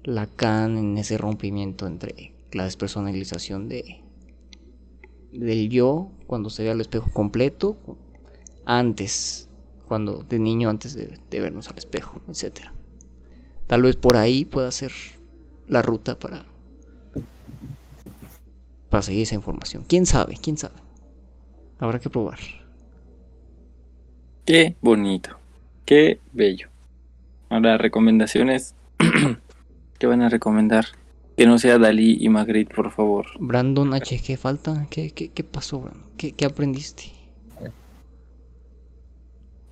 Lacan en ese rompimiento entre la despersonalización de del yo cuando se ve al espejo completo antes cuando de niño antes de, vernos al espejo etcétera. Tal vez por ahí pueda ser la ruta para para seguir esa información. Quién sabe quién sabe habrá que probar Qué bonito. Qué bello. Ahora, recomendaciones. ¿Qué van a recomendar? Que no sea Dalí y Magritte, por favor. Brandon H qué falta qué, qué, qué pasó Brandon? ¿Qué, qué aprendiste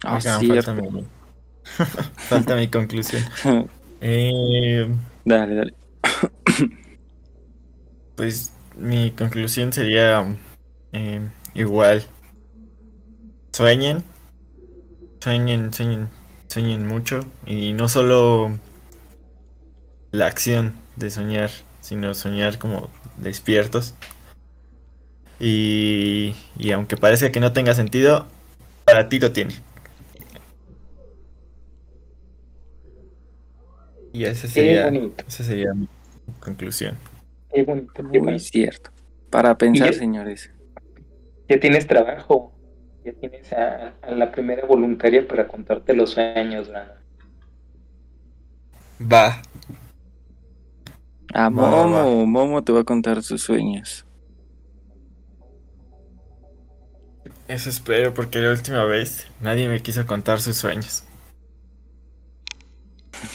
Ah, falta, mi, falta mi conclusión. Eh, dale, dale. pues mi conclusión sería eh, igual. Sueñen, sueñen, sueñen, sueñen mucho y no solo la acción de soñar, sino soñar como despiertos. Y, y aunque parece que no tenga sentido, para ti lo tiene. Y esa sería, esa sería mi conclusión. qué bonito, qué Muy bonito. cierto. Para pensar, ya- señores. Ya tienes trabajo, ya tienes a, a la primera voluntaria para contarte los sueños, Brandon. Va. A va, va. Momo, Momo te va a contar sus sueños. Eso espero porque la última vez nadie me quiso contar sus sueños.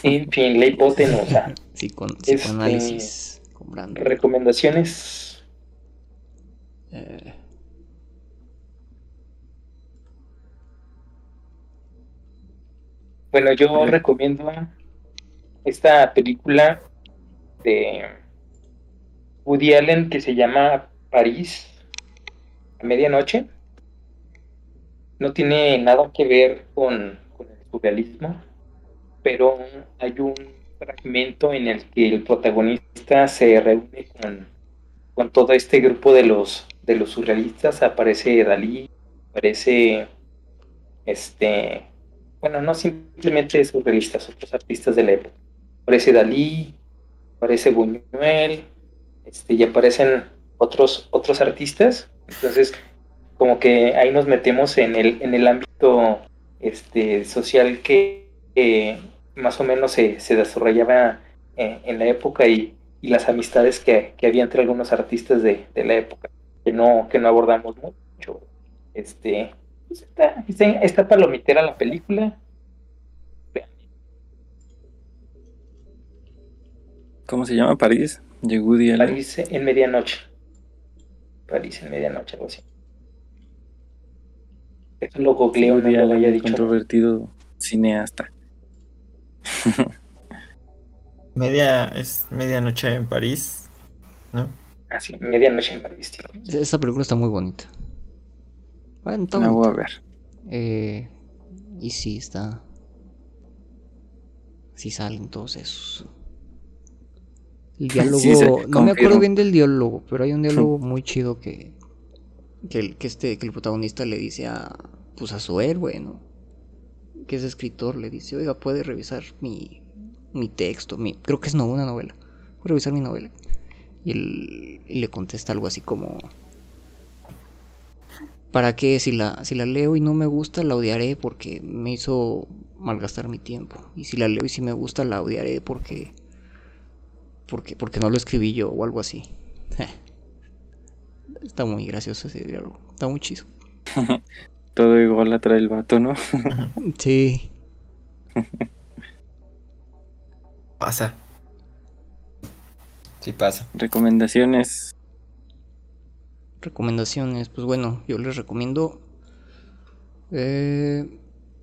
En fin, la hipotenusa. Psicon- Este, psicoanálisis con Brandon Recomendaciones. Eh, Bueno, yo recomiendo esta película de Woody Allen que se llama París a medianoche. No tiene nada que ver con, con el surrealismo, pero hay un fragmento en el que el protagonista se reúne con, con todo este grupo de los, de los surrealistas. Aparece Dalí, aparece este, bueno, no simplemente surrealistas, otros artistas de la época. Aparece Dalí, aparece Buñuel, este, y aparecen otros, otros artistas. Entonces, como que ahí nos metemos en el, en el ámbito este, social que más o menos se, se desarrollaba eh, en, la época y, las amistades que, había entre algunos artistas de, la época, que no, que no abordamos mucho. Este, pues está, está, palomitera la película. ¿Cómo se llama? París. De París en medianoche. París en medianoche, algo así. Es un loco Cleo, no lo había dicho. Controvertido cineasta. Media, es medianoche en París, ¿no? Ah, sí, medianoche en París, tío. Esta película está muy bonita. Bueno, La voy a ver. Eh, y sí, está. Sí salen todos esos. El diálogo. no me acuerdo bien del diálogo, pero hay un diálogo muy chido que. Que el, que este, que el protagonista le dice a. Pues a su héroe, ¿no? Que es escritor, le dice, oiga, puede revisar mi. mi texto. Mi, creo que es no, una novela. Puede revisar mi novela. Y él y le contesta algo así como. ¿Para qué? Si la, si la leo y no me gusta, la odiaré porque me hizo malgastar mi tiempo. Y si la leo y si me gusta, la odiaré porque porque, porque no lo escribí yo o algo así. Está muy gracioso ese diálogo. Está muy chido. Todo igual trae el vato, ¿no? sí. pasa. Sí pasa. Recomendaciones. Recomendaciones. Pues bueno, yo les recomiendo. Eh,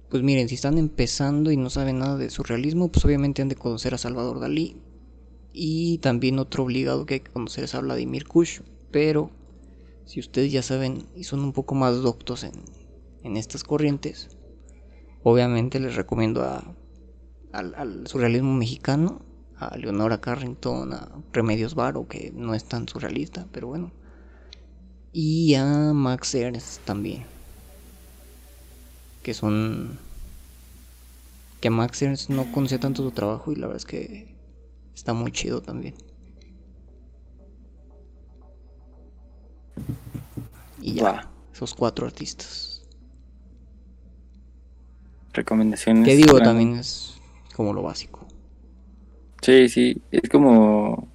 pues miren, si están empezando y no saben nada de surrealismo, pues obviamente han de conocer a Salvador Dalí. Y también otro obligado que hay que conocer es a Vladimir Kush. Pero si ustedes ya saben y son un poco más doctos en, en estas corrientes, obviamente les recomiendo a, al, surrealismo mexicano, a Leonora Carrington, a Remedios Varo, que no es tan surrealista, pero bueno. Y a Max Ernst también. Que son. Que Max Ernst no conocía tanto su trabajo y la verdad es que Está muy chido también. Y ya, esos cuatro artistas. Recomendaciones. Que digo, también es como lo básico. Sí, sí, es como,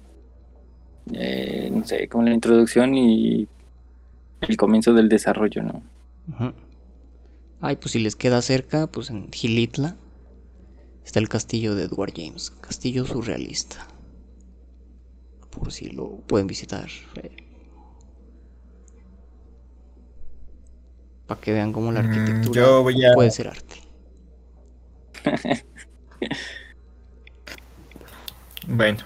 eh, no sé, como la introducción y el comienzo del desarrollo, ¿no? Ay, pues si les queda cerca, pues en Gilitla está el castillo de Edward James, castillo surrealista. Por si lo pueden visitar. Eh. Para que vean cómo la mm, arquitectura puede ser arte. bueno,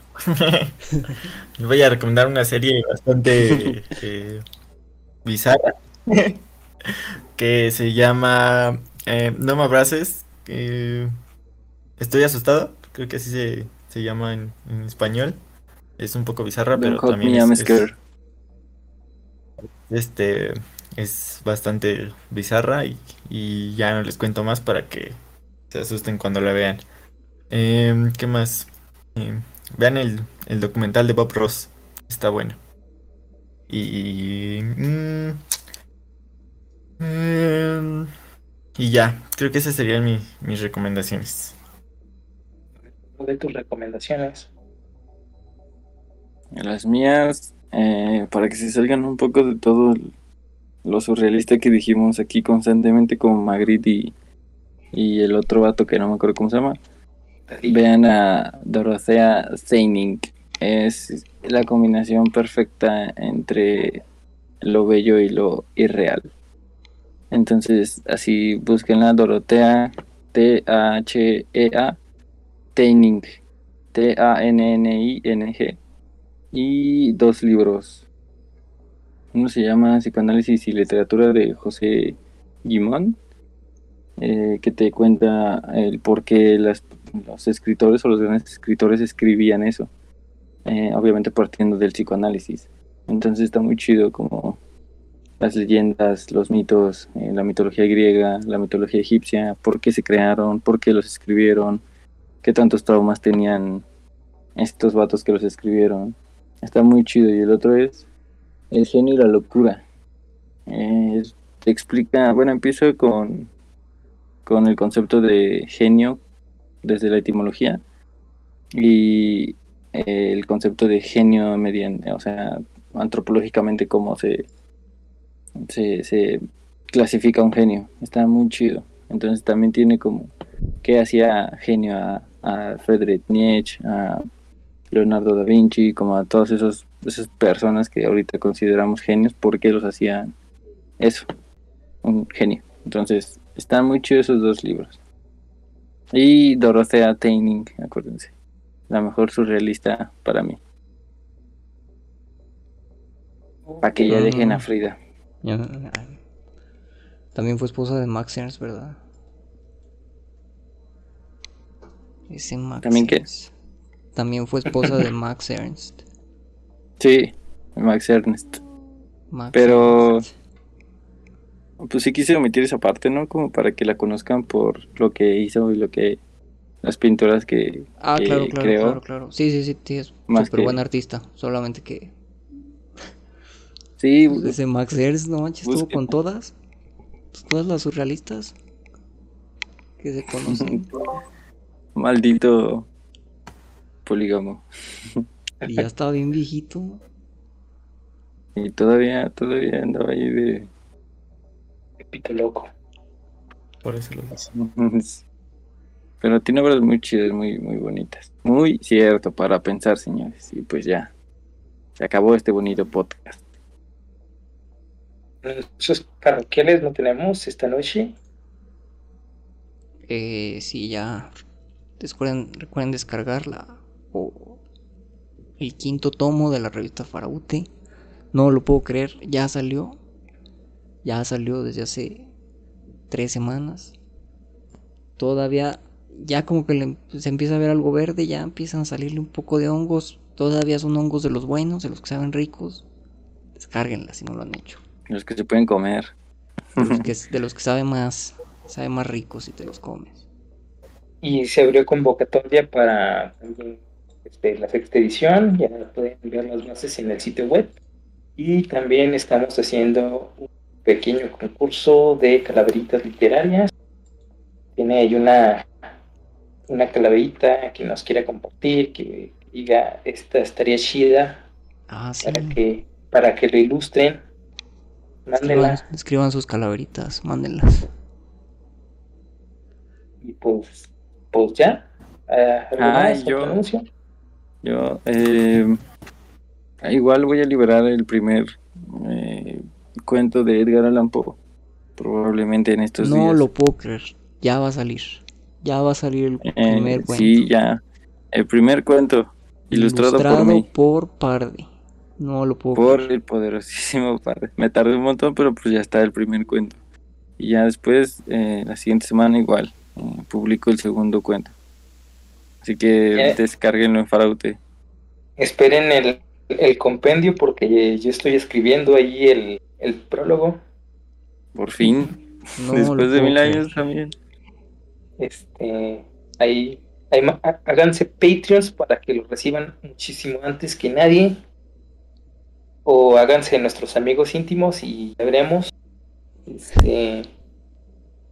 les voy a recomendar una serie bastante eh, bizarra que se llama eh, No me abraces. Estoy asustado, creo que así se, se llama en, español. Es un poco bizarra, pero también es, este es bastante bizarra y, ya no les cuento más para que se asusten cuando la vean. Em, ¿Qué más? Em, vean el, documental de Bob Ross, está bueno. Y... Mm, em, y ya, creo que esas serían mis recomendaciones de tus recomendaciones. Las mías, eh, para que se salgan un poco de todo lo surrealista que dijimos aquí constantemente con Magritte y, el otro vato que no me acuerdo cómo se llama. Vean a Dorothea Seining. Es la combinación perfecta entre lo bello y lo irreal. Entonces, así búsquenla Dorothea T-H-E-A Taining, T-A-N-N-I-N-G, y dos libros. Uno se llama Psicoanálisis y Literatura de José Guimón, eh, que te cuenta el por qué los escritores o los grandes escritores escribían eso, eh, obviamente partiendo del psicoanálisis. Entonces está muy chido como las leyendas, los mitos, eh, la mitología griega, la mitología egipcia, por qué se crearon, por qué los escribieron, qué tantos traumas tenían estos vatos que los escribieron. Está muy chido. Y el otro es El genio y la locura. Eh, explica, bueno, empiezo con, con el concepto de genio desde la etimología y el concepto de genio mediante, o sea, antropológicamente cómo se, se, clasifica un genio. Está muy chido. Entonces también tiene como qué hacía genio a, a Friedrich Nietzsche, a Leonardo da Vinci, como a todas esos, esas personas que ahorita consideramos genios, ¿por qué los hacían eso? Un genio. Entonces, están muy chidos esos dos libros. Y Dorothea Taining, acuérdense. La mejor surrealista para mí. Para que ya dejen a Frida. También fue esposa de Max Ernst, ¿verdad? Ese Max ¿También qué? Ernst. También fue esposa de Max Ernst. Sí, Max Ernst. Max Pero- Ernst. Pues sí quise omitir esa parte, ¿no? Como para que la conozcan por lo que hizo y lo que... Las pinturas que, Ah, que claro, claro, creó. claro, claro. Sí, sí, sí, sí, es Más súper buen que- artista. Solamente que Sí, ese Max Ernst, no manches, estuvo con todas. pues, todas las surrealistas que se conocen. maldito polígamo. y ya estaba bien viejito. Y todavía, todavía andaba ahí de... Pito loco. Por eso lo hice. Pero tiene obras muy chidas, muy, muy bonitas. Muy cierto para pensar, señores. Y pues ya. Se acabó este bonito podcast. Sus parroquiales no tenemos esta noche. Eh, sí, ya. Recuerden, recuerden descargarla. O el quinto tomo de la revista Faraute. No lo puedo creer, ya salió. Ya salió desde hace tres semanas. Todavía, ya como que le- se empieza a ver algo verde, ya empiezan a salirle un poco de hongos. Todavía son hongos de los buenos, de los que saben ricos. Descárguenla si no lo han hecho. Los que se pueden comer. De los que, de los que saben más, saben más ricos si te los comes. Y se abrió convocatoria para también este, la sexta edición. Ya pueden ver las bases en el sitio web. Y también estamos haciendo un pequeño concurso de calaveritas literarias. Tiene ahí una, una calaverita que nos quiera compartir, que diga, esta estaría chida Ah, sí. para que, para que lo ilustren. Escriban, Mándenla. escriban sus calaveritas, mándenlas. Y pues, pues ya. Ah, ¿algo Ay, más? yo-. Yo, eh, igual voy a liberar el primer eh, cuento de Edgar Allan Poe. Probablemente en estos No días. lo puedo creer. Ya va a salir. Ya va a salir el Eh, primer cuento. Sí, ya. El primer cuento. Ilustrado, por mí. por Parde. No lo puedo Por creer. el poderosísimo padre. Me tardé un montón, pero pues ya está el primer cuento. Y ya después, eh, la siguiente semana igual, eh, publico el segundo cuento. Así que Ya. descárguenlo en Faraute. Esperen el, el compendio porque yo estoy escribiendo ahí el, el prólogo. Por fin. No después de mil creer. años también. Este, ahí, ahí háganse Patreons para que lo reciban muchísimo antes que nadie. O háganse nuestros amigos íntimos y ya veremos. Este,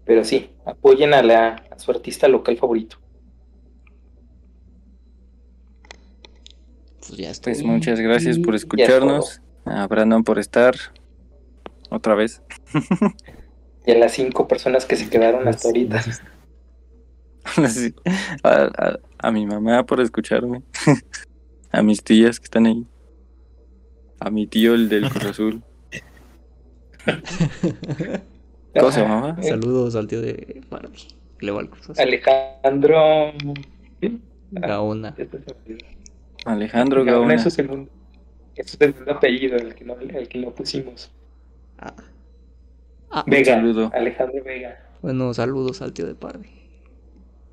pero sí, apoyen a, la, a su artista local favorito. Pues ya está. Pues muchas gracias por escucharnos. A Brandon por estar otra vez. Y a las cinco personas que se quedaron hasta ahorita. Sí. a, a- a mi mamá por escucharme. a mis tías que están ahí. A mi tío, el del Cruz Azul. ¿Cómo se llamaba? Saludos al tío de que Le va al Cruz Azul. Alejandro. Gaona. olvidó. Alejandro Gaona Gaona. es su segundo, es segundo apellido, el que no, el que no pusimos. Ah. Ah, Vega, saludo. Alejandro Vega. bueno, saludos al tío de Parde.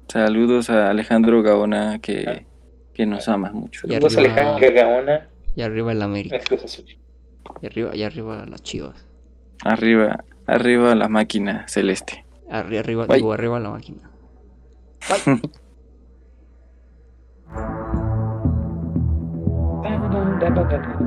Saludos a Alejandro Gaona que, que nos ama mucho. Y Saludos a arriba- Alejandro Gaona, Y arriba el América. es Cruz Azul. Y arriba, y arriba las chivas. Arriba, arriba la máquina celeste. Arri- arriba, Bye. digo, arriba la máquina. Dun,